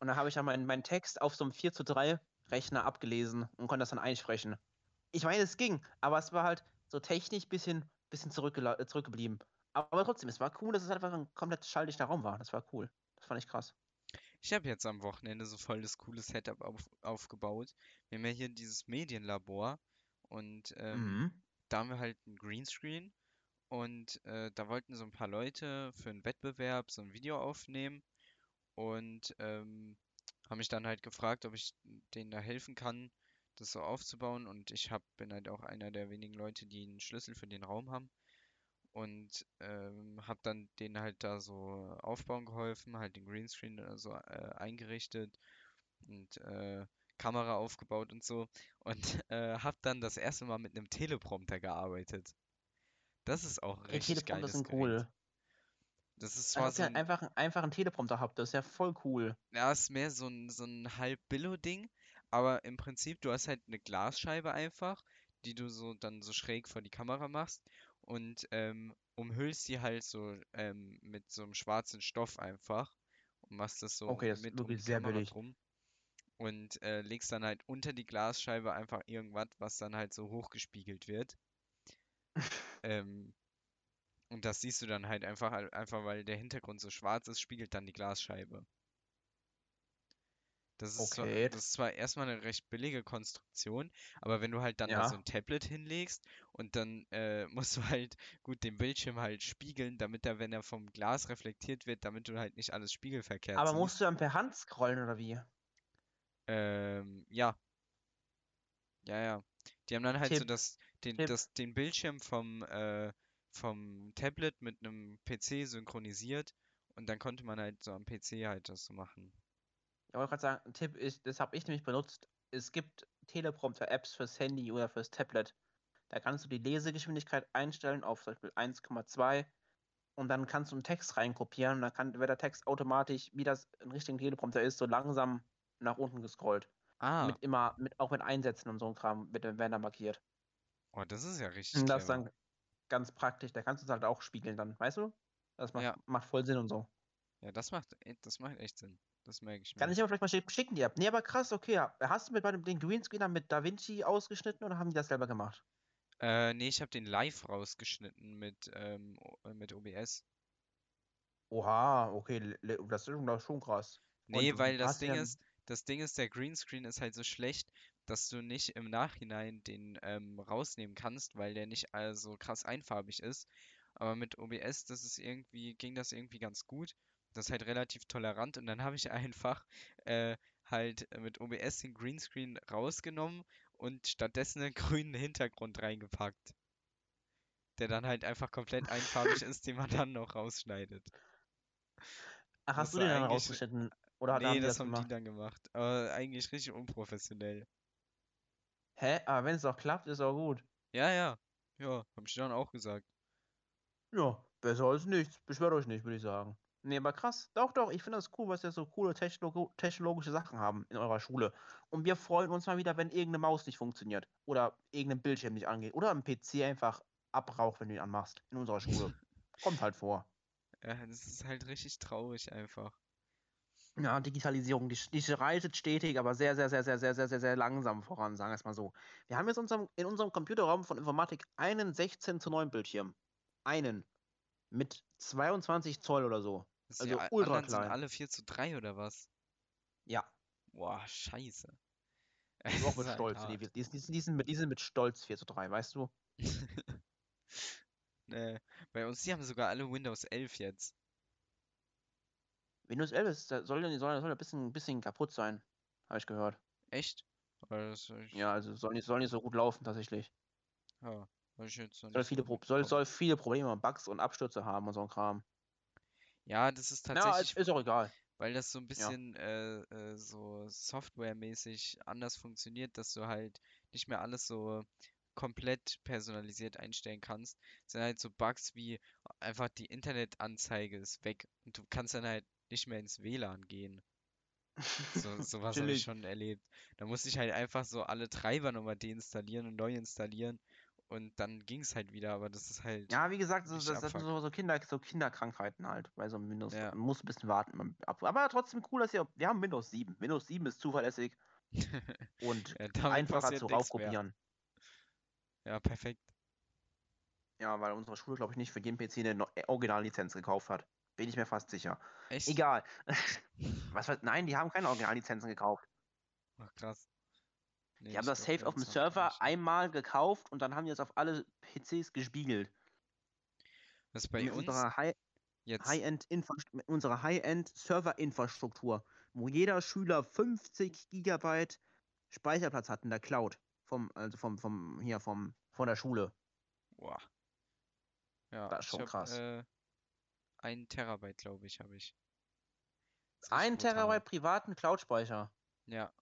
Und da habe ich dann meinen, meinen Text auf so einem 4 zu 3 Rechner abgelesen und konnte das dann einsprechen. Ich meine, es ging, aber es war halt so technisch bisschen, bisschen zurückgela- äh, zurückgeblieben. Aber trotzdem, es war cool, dass es einfach ein komplett schalldichter Raum war. Das war cool. Das fand ich krass. Ich habe jetzt am Wochenende so voll das coole Setup auf, aufgebaut. Wir haben ja hier dieses Medienlabor und ähm, Mhm. Da haben wir halt einen Greenscreen und äh, da wollten so ein paar Leute für einen Wettbewerb so ein Video aufnehmen und ähm, haben mich dann halt gefragt, ob ich denen da helfen kann, das so aufzubauen und ich hab, bin halt auch einer der wenigen Leute, die einen Schlüssel für den Raum haben und ähm, habe dann denen halt da so aufbauen geholfen, halt den Greenscreen so äh, eingerichtet und äh, Kamera aufgebaut und so und äh, habe dann das erste Mal mit einem Teleprompter gearbeitet. Das ist auch Ey, richtig Teleprompter geiles sind Gerät. cool. Das ist zwar ob so ein, einfach, einfach einen Teleprompter habt. Das ist ja voll cool. ja, ist mehr so ein, so ein Halb-Billo-Ding, aber im Prinzip, du hast halt eine Glasscheibe einfach, die du so dann so schräg vor die Kamera machst und ähm, umhüllst die halt so ähm, mit so einem schwarzen Stoff einfach und machst das so Okay, das ist mit um wirklich die sehr Kamera billig. drum und äh, legst dann halt unter die Glasscheibe einfach irgendwas, was dann halt so hochgespiegelt wird. Ähm, und das siehst du dann halt einfach, einfach weil der Hintergrund so schwarz ist, spiegelt dann die Glasscheibe. Das ist zwar, Okay. das ist zwar erstmal eine recht billige Konstruktion, aber wenn du halt dann da so Ja. ein Tablet hinlegst und dann äh, musst du halt gut den Bildschirm halt spiegeln, damit er, wenn er vom Glas reflektiert wird, damit du halt nicht alles spiegelverkehrt Aber siehst. musst du dann per Hand scrollen oder wie? Ähm, ja, ja, ja. Die haben dann halt so Tipp, das, den, Tipp. das, den Bildschirm vom, äh, vom Tablet mit einem PC synchronisiert und dann konnte man halt so am PC halt das so machen. Ich wollte gerade sagen, ein Tipp ist, das habe ich nämlich benutzt. Es gibt Teleprompter-Apps fürs Handy oder fürs Tablet. Da kannst du die Lesegeschwindigkeit einstellen auf zum Beispiel 1,2 und dann kannst du einen Text reinkopieren und dann kann, wird der Text automatisch, wie das ein richtiger Teleprompter ist, so langsam nach unten gescrollt. Ah, Mit immer, mit, auch mit Einsätzen und so ein Kram wird, werden da markiert. oh, das ist ja richtig Und das ist dann ganz praktisch. Da kannst du es halt auch spiegeln dann, weißt du? Das macht, Ja, macht voll Sinn und so. ja, das macht, e- das macht echt Sinn. Das merke ich Kann mir. ich aber vielleicht mal schick- schicken, die App. Nee, aber krass, okay. Hast du mit bei dem den Greenscreen dann mit DaVinci ausgeschnitten oder haben die das selber gemacht? Äh, nee, ich habe den live rausgeschnitten mit, ähm, äh, mit OBS. Oha, okay, das ist schon, krass. Und Nee, du weil das Ding ist, das Ding ist, der Greenscreen ist halt so schlecht, dass du nicht im Nachhinein den ähm, rausnehmen kannst, weil der nicht äh, so krass einfarbig ist. Aber mit OBS, das ist irgendwie, ging das irgendwie ganz gut. Das ist halt relativ tolerant und dann habe ich einfach äh, halt mit OBS den Greenscreen rausgenommen und stattdessen einen grünen Hintergrund reingepackt, der dann halt einfach komplett einfarbig ist, den man dann noch rausschneidet. Ach, Das hast du den dann rausgeschnitten? Oder hat- nee, haben die das das haben die gemacht? dann gemacht. Aber eigentlich richtig unprofessionell. Hä? Aber wenn es doch klappt, ist auch gut. Ja, ja, ja, hab ich dann auch gesagt. Ja, Besser als nichts. Beschwert euch nicht, würde ich sagen. Nee, aber krass. Doch, doch, ich finde das cool, was ihr so coole technolog technologische Sachen haben in eurer Schule. Und wir freuen uns mal wieder, wenn irgendeine Maus nicht funktioniert. Oder irgendein Bildschirm nicht angeht. Oder ein PC einfach abraucht, wenn du ihn anmachst. In unserer Schule. Kommt halt vor. Ja, das ist halt richtig traurig einfach. Ja, Digitalisierung, die, die reitet stetig, aber sehr, sehr, sehr, sehr, sehr, sehr, sehr, sehr langsam voran, sagen wir es mal so. Wir haben jetzt unserem, in unserem Computerraum von Informatik einen 16 zu 9 Bildschirm. Einen. Mit 22 Zoll oder so. Das Also die a- ultra anderen sind klein. alle 4 zu 3 oder was? Ja. Boah, scheiße. Ich bin auch Das mit ist halt Stolz. Die, hart. die, die, die, sind mit, die sind mit Stolz 4 zu 3, weißt du? Nee, bei uns, die haben sogar alle Windows 11 jetzt. Windows 11 ist, da soll, ja- soll, soll ein bisschen, bisschen kaputt sein, habe ich gehört. Echt? Hab ich, Ja, also soll nicht, soll nicht so gut laufen tatsächlich. ja, Soll viele, Pro soll, soll viele Probleme, Bugs und Abstürze haben und so ein Kram. Ja, das ist Ja, tatsächlich, ist, ist auch egal. weil das so ein Ja. bisschen äh, äh, so softwaremäßig anders funktioniert, dass du halt nicht mehr alles so komplett personalisiert einstellen kannst. Es sind halt so Bugs wie einfach die Internetanzeige ist weg und du kannst dann halt nicht mehr ins WLAN gehen. So, sowas habe ich schon erlebt. Da musste ich halt einfach so alle Treiber nochmal deinstallieren und neu installieren und dann ging es halt wieder, aber das ist halt Ja, wie gesagt, so, das, das sind so, so, Kinder, so Kinderkrankheiten halt bei so einem Windows. Ja. Man muss ein bisschen warten. Aber trotzdem cool, dass ihr. Wir haben Windows 7. Windows 7 ist zuverlässig und Ja, einfacher zu raufkopieren. Ja, perfekt. Ja, weil unsere Schule, glaube ich, nicht für jeden PC eine Originallizenz gekauft hat. Bin ich mir fast sicher. Echt? Egal. Was, was, nein, die haben keine Originallizenzen gekauft. Ach, krass. Nee, Die haben das Safe auf dem Server nicht. einmal gekauft und dann haben die das auf alle PCs gespiegelt. Was bei mit uns unserer High- jetzt, High-End mit unserer High-End Server-Infrastruktur, wo jeder Schüler 50 Gigabyte Speicherplatz hat in der Cloud. Vom, also vom, vom, hier, vom, von der Schule. boah. Ja, Das ist schon hab, krass. äh, ein Terabyte, glaube ich, habe ich. Ist richtig Ein brutal. Terabyte privaten Cloud-Speicher. Ja,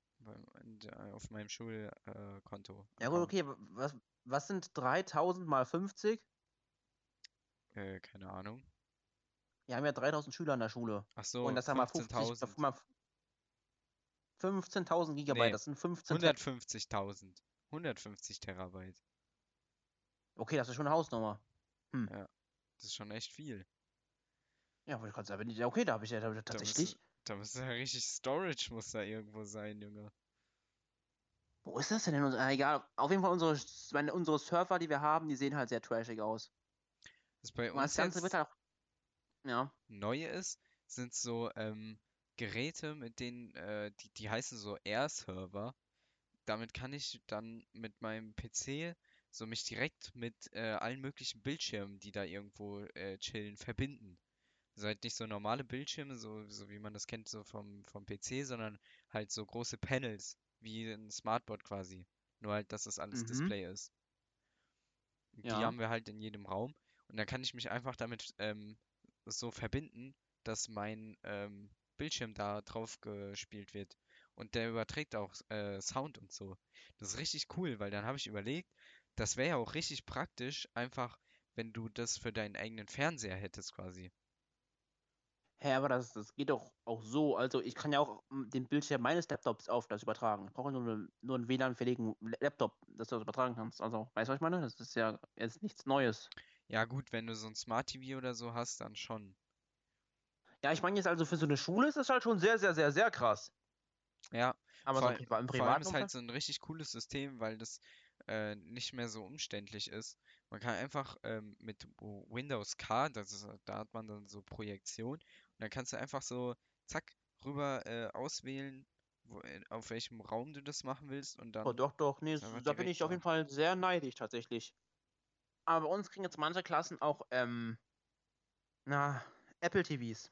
auf meinem Schulkonto. Konto, Ja gut, okay, wa- was, was sind 3000 mal 50? Äh, keine Ahnung. Wir haben ja 3000 Schüler in der Schule. Ach so, Und das haben wir 50, 15.000. mal 15.000 Gigabyte, Nee, das sind 15 Ter 150.000. 150 Terabyte. Okay, das ist schon eine Hausnummer. Das ist schon echt viel. Ja, wollte ich gerade sagen, wenn ja, okay, da habe ich ja da hab ich Da tatsächlich. müsste, da müsste ja richtig Storage muss da irgendwo sein, Junge. Wo ist das denn in ah, egal, auf jeden Fall unsere, meine, unsere Server, die wir haben, die sehen halt sehr trashig aus. Was bei Und das uns Ganze wird halt auch, ja, neu ist, sind so ähm, Geräte, mit denen, äh, die, die heißen so Air-Server. Damit kann ich dann mit meinem PC so mich direkt mit äh, allen möglichen Bildschirmen, die da irgendwo äh, chillen, verbinden. Also halt nicht so normale Bildschirme, so, so wie man das kennt, so vom, vom PC, sondern halt so große Panels, wie ein Smartboard quasi. Nur halt, dass das alles Mhm. Display ist. Die Ja. haben wir halt in jedem Raum. Und dann kann ich mich einfach damit ähm, so verbinden, dass mein ähm, Bildschirm da drauf gespielt wird. Und der überträgt auch äh, Sound und so. Das ist richtig cool, weil dann habe ich überlegt, das wäre ja auch richtig praktisch, einfach, wenn du das für deinen eigenen Fernseher hättest quasi. Hä, aber das, das geht doch auch so. Also ich kann ja auch mm, den Bildschirm meines Laptops auf das übertragen. Ich brauche nur, ne- nur einen WLAN-fähigen Laptop, dass du das übertragen kannst. Also, weißt du, was ich meine? Das ist ja jetzt nichts Neues. Ja gut, wenn du so ein Smart TV oder so hast, dann schon. Ja, ich meine jetzt also für so eine Schule ist das halt schon sehr, sehr, sehr, sehr krass. Ja, Aber vor, so im, vor allem ist halt so ein richtig cooles System, weil das äh, nicht mehr so umständlich ist. Man kann einfach ähm, mit Windows K, das ist, da hat man dann so Projektion, dann kannst du einfach so zack rüber äh, auswählen, wo, in- auf welchem Raum du das machen willst und Oh, dann doch, doch, nee, da bin ich auf jeden Fall sehr neidisch tatsächlich. Aber bei uns kriegen jetzt manche Klassen auch, ähm, na, Apple TVs.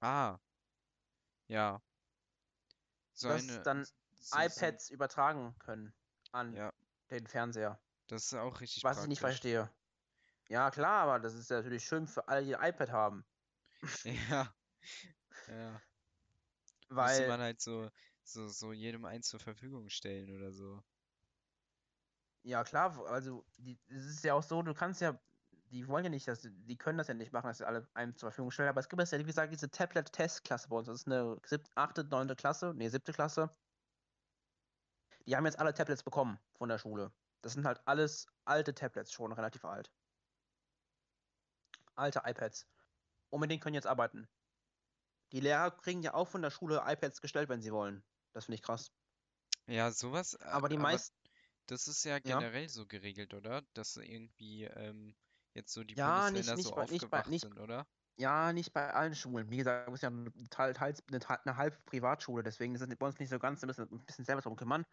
Ah, ja. So dass eine, dann so, so, iPads übertragen können an ja, den Fernseher. das ist auch richtig Was ich nicht praktisch. verstehe. Ja, klar, aber das ist ja natürlich schön für alle, die ein iPad haben. Ja, ja. Müsste Weil, man halt so, so, so jedem eins zur Verfügung stellen oder so. ja klar, also die, es ist ja auch so, du kannst ja die wollen ja nicht, dass die können das ja nicht machen, dass sie alle einem zur Verfügung stellen. Aber es gibt ja, wie gesagt, diese Tablet-Testklasse bei uns. Das ist eine siebte, achte, neunte Klasse, nee, siebte Klasse. Die haben jetzt alle Tablets bekommen von der Schule. Das sind halt alles alte Tablets, schon relativ alt. Alte iPads. Und mit denen können jetzt arbeiten. Die Lehrer kriegen ja auch von der Schule iPads gestellt, wenn sie wollen. Das finde ich krass. Ja, sowas. äh, Aber die meisten. Das ist ja Ja. generell so geregelt, oder? Dass irgendwie ähm, jetzt so die Ja, nicht- Bundesländer nicht so bei- nicht bei- aufgewacht nicht- sind, oder? Ja, nicht bei allen Schulen. Wie gesagt, es ist ja eine, teils, eine, eine halbe Privatschule, deswegen ist es bei uns nicht so ganz, da müssen wir ein bisschen selber drum kümmern.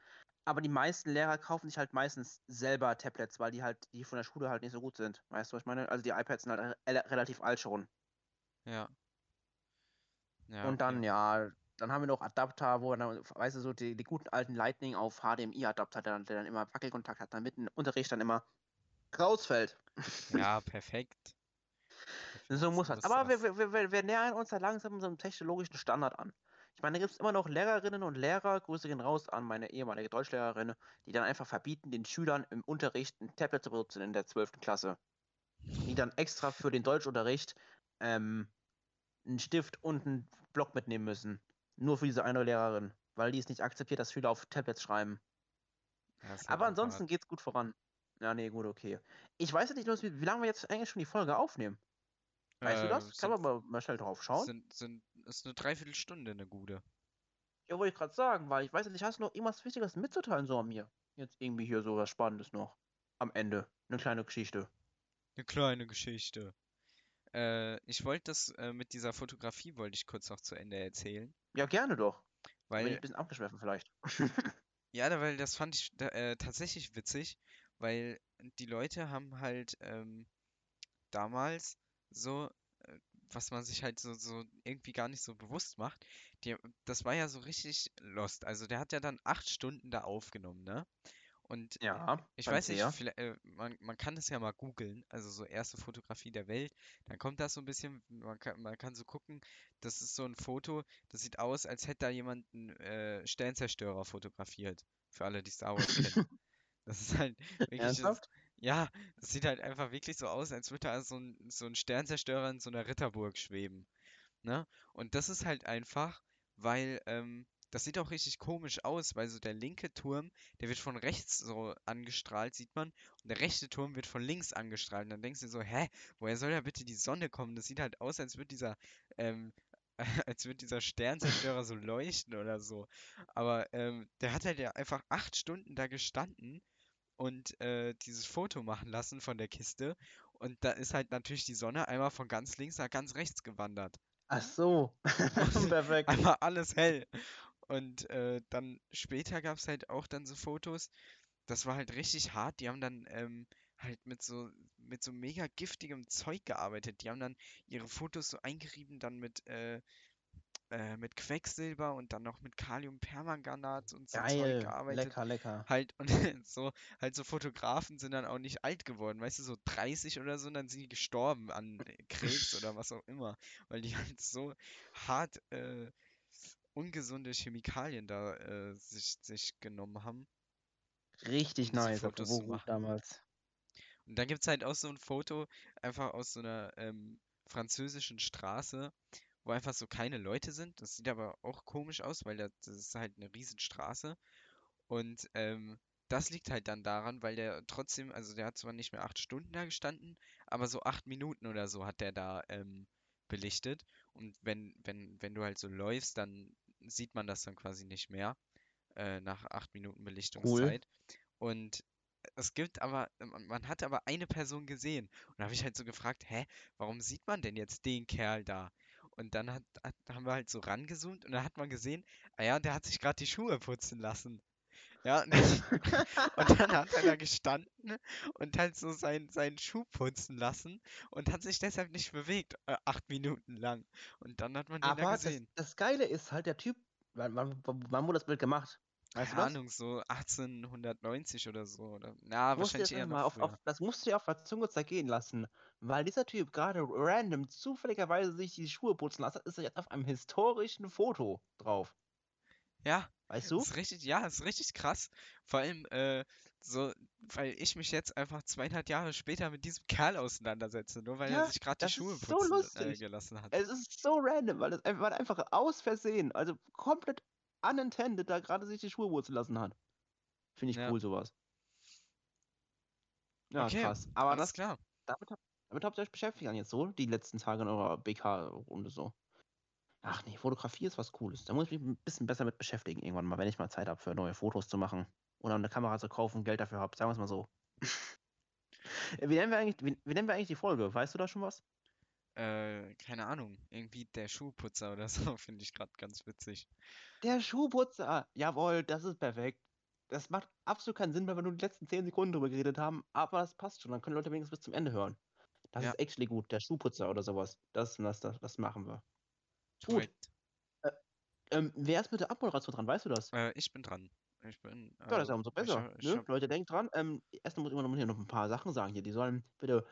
Aber die meisten Lehrer kaufen sich halt meistens selber Tablets, weil die halt, die von der Schule halt nicht so gut sind. Weißt du, was ich meine? Also die iPads sind halt re relativ alt schon. Ja. Ja, Und dann, okay. ja, dann haben wir noch Adapter, wo dann, weißt du, so die, die guten alten Lightning auf HDMI-Adapter, der, dann- der dann immer Wackelkontakt hat, damit ein Unterricht dann immer rausfällt. Ja, perfekt. So muss das. Aber wir, wir, wir, wir nähern uns da langsam so einem technologischen Standard an. Ich meine, da gibt es immer noch Lehrerinnen und Lehrer, Grüße gehen raus an meine ehemalige Deutschlehrerin, die dann einfach verbieten, den Schülern im Unterricht ein Tablet zu benutzen in der 12. Klasse. Die dann extra für den Deutschunterricht ähm, einen Stift und einen Block mitnehmen müssen. Nur für diese eine Lehrerin, weil die es nicht akzeptiert, dass Schüler auf Tablets schreiben. Aber ansonsten geht's gut voran. Ja, nee, gut, okay. Ich weiß jetzt nicht, Luis, wie, wie lange wir jetzt eigentlich schon die Folge aufnehmen. Weißt du Äh, das? Kann sind, man mal, mal schnell drauf schauen? sind, sind, ist eine Dreiviertelstunde eine gute. Ja, wollte ich gerade sagen, weil ich weiß nicht, hast du noch irgendwas Wichtiges mitzuteilen so an mir? Jetzt irgendwie hier so was Spannendes noch. Am Ende. Eine kleine Geschichte. Eine kleine Geschichte. Äh, ich wollte das äh, mit dieser Fotografie wollte ich kurz noch zu Ende erzählen, Ja, gerne doch. Bin ich weil ein bisschen abgeschweift vielleicht. Ja, weil das fand ich da, äh, tatsächlich witzig, weil die Leute haben halt ähm, damals so, äh, was man sich halt so, so irgendwie gar nicht so bewusst macht, die, das war ja so richtig lost. Also der hat ja dann acht Stunden da aufgenommen, ne? Und äh, Ja, ich weiß nicht, äh, man, man kann das ja mal googeln, also so erste Fotografie der Welt, dann kommt das so ein bisschen, man kann, man kann so gucken, das ist so ein Foto, das sieht aus, als hätte da jemand einen äh, Sternzerstörer fotografiert, für alle, die Star Wars kennen. Das ist halt wirklich, Ernsthaft? ja, das sieht halt einfach wirklich so aus, als würde da so ein, so ein Sternzerstörer in so einer Ritterburg schweben, ne? Und das ist halt einfach, weil, ähm, das sieht auch richtig komisch aus, weil so der linke Turm, der wird von rechts so angestrahlt, sieht man, und der rechte Turm wird von links angestrahlt. Und dann denkst du so, hä, woher soll da bitte die Sonne kommen? Das sieht halt aus, als würde dieser, ähm, als würde dieser Sternzerstörer so leuchten oder so. Aber ähm, der hat halt ja einfach acht Stunden da gestanden und äh, dieses Foto machen lassen von der Kiste. Und da ist halt natürlich die Sonne einmal von ganz links nach ganz rechts gewandert. Ach so. Perfekt. Einmal alles hell. Und äh, dann später gab es halt auch dann so Fotos. Das war halt richtig hart. Die haben dann ähm, halt mit so mit so mega giftigem Zeug gearbeitet. Die haben dann ihre Fotos so eingerieben, dann mit äh, äh, mit Quecksilber und dann noch mit Kaliumpermanganat und so Zeug Geil. gearbeitet. Lecker, lecker. Halt und so, halt so Fotografen sind dann auch nicht alt geworden, weißt du, so 30 oder so, und dann sind die gestorben an Krebs oder was auch immer, weil die halt so hart äh, ungesunde Chemikalien da äh, sich, sich genommen haben, Richtig um nice. Fotos gut machen. damals. Und dann gibt es halt auch so ein Foto, einfach aus so einer ähm, französischen Straße, wo einfach so keine Leute sind. Das sieht aber auch komisch aus, weil da, das ist halt eine Riesenstraße. Und ähm, das liegt halt dann daran, weil der trotzdem, also der hat zwar nicht mehr acht Stunden da gestanden, aber so acht Minuten oder so hat der da ähm, belichtet. Und wenn, wenn, wenn du halt so läufst, dann sieht man das dann quasi nicht mehr äh, nach acht Minuten Cool. Belichtungszeit. Und es gibt aber, man hat aber eine Person gesehen. Und da habe ich halt so gefragt, hä, warum sieht man denn jetzt den Kerl da? Und dann hat, hat, haben wir halt so rangezoomt und da hat man gesehen, ah ja, der hat sich gerade die Schuhe putzen lassen. Ja, und, und dann hat er da gestanden und halt so sein, seinen Schuh putzen lassen und hat sich deshalb nicht bewegt, äh, acht Minuten lang. Und dann hat man den da Aber das, gesehen. das Geile ist halt, der Typ, wann, wann, wann wurde das Bild gemacht? Weißt Keine das? Ahnung, so 1890 oder so. Oder, na, musst wahrscheinlich eher mal auf, auf, das musst du dir auf der Zunge zergehen lassen. Weil dieser Typ gerade random zufälligerweise sich die Schuhe putzen lassen, ist er jetzt auf einem historischen Foto drauf. Ja, Weißt du? Ist richtig, ja, ist richtig krass. Vor allem, äh, so, weil ich mich jetzt einfach 200 Jahre später mit diesem Kerl auseinandersetze, nur weil er Ja, sich gerade die das Schuhe ist so putzen äh, lustig. gelassen hat. Es ist so random, weil es einfach, weil einfach aus Versehen, also komplett unintended, da gerade sich die Schuhe putzen lassen hat. Finde ich Ja. cool, sowas. Ja, Okay, krass. Aber das, klar. damit, damit habt ihr euch beschäftigt dann jetzt so, die letzten Tage in eurer BK-Runde so. Ach nee, Fotografie ist was Cooles. Da muss ich mich ein bisschen besser mit beschäftigen irgendwann mal, wenn ich mal Zeit habe für neue Fotos zu machen. Oder eine Kamera zu kaufen, Geld dafür habe. Sagen wir es mal so. wie, nennen wir eigentlich, wie, wie nennen wir eigentlich die Folge? Weißt du da schon was? Äh, keine Ahnung. Irgendwie der Schuhputzer oder so, finde ich gerade ganz witzig. Der Schuhputzer. Jawohl, das ist perfekt. Das macht absolut keinen Sinn, weil wir nur die letzten 10 Sekunden drüber geredet haben, aber das passt schon. Dann können Leute wenigstens bis zum Ende hören. Das Ja. ist actually gut. Der Schuhputzer oder sowas. Das, das, das, das machen wir. Gut. Korrekt. Ähm, wer ist mit der Abmoderation dran? Weißt du das? Äh, ich bin dran. Ich bin. Ja, das ist ja äh, umso ich besser. hab- ich ne? hab- Leute, denkt dran. Ähm, erstmal muss ich immer noch hier noch ein paar Sachen sagen hier. Die sollen bitte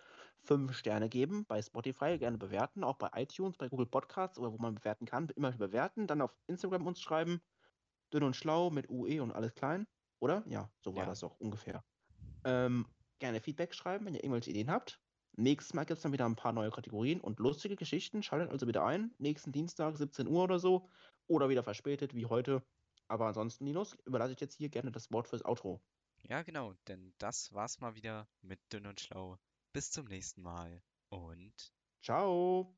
fünf Sterne geben bei Spotify, gerne bewerten, auch bei iTunes, bei Google Podcasts oder wo man bewerten kann. Immer bewerten. Dann auf Instagram uns schreiben. Dünn und schlau mit UE und alles klein. Oder? Ja, so war Ja. das auch ungefähr. Ähm, gerne Feedback schreiben, wenn ihr irgendwelche Ideen habt. Nächstes Mal gibt es dann wieder ein paar neue Kategorien und lustige Geschichten. Schaltet also wieder ein. Nächsten Dienstag, 17 Uhr oder so. Oder wieder verspätet, wie heute. Aber ansonsten, Linus, überlasse ich jetzt hier gerne das Wort fürs Outro. Ja, genau, denn das war's mal wieder mit Dünn und Schlau. Bis zum nächsten Mal und Ciao.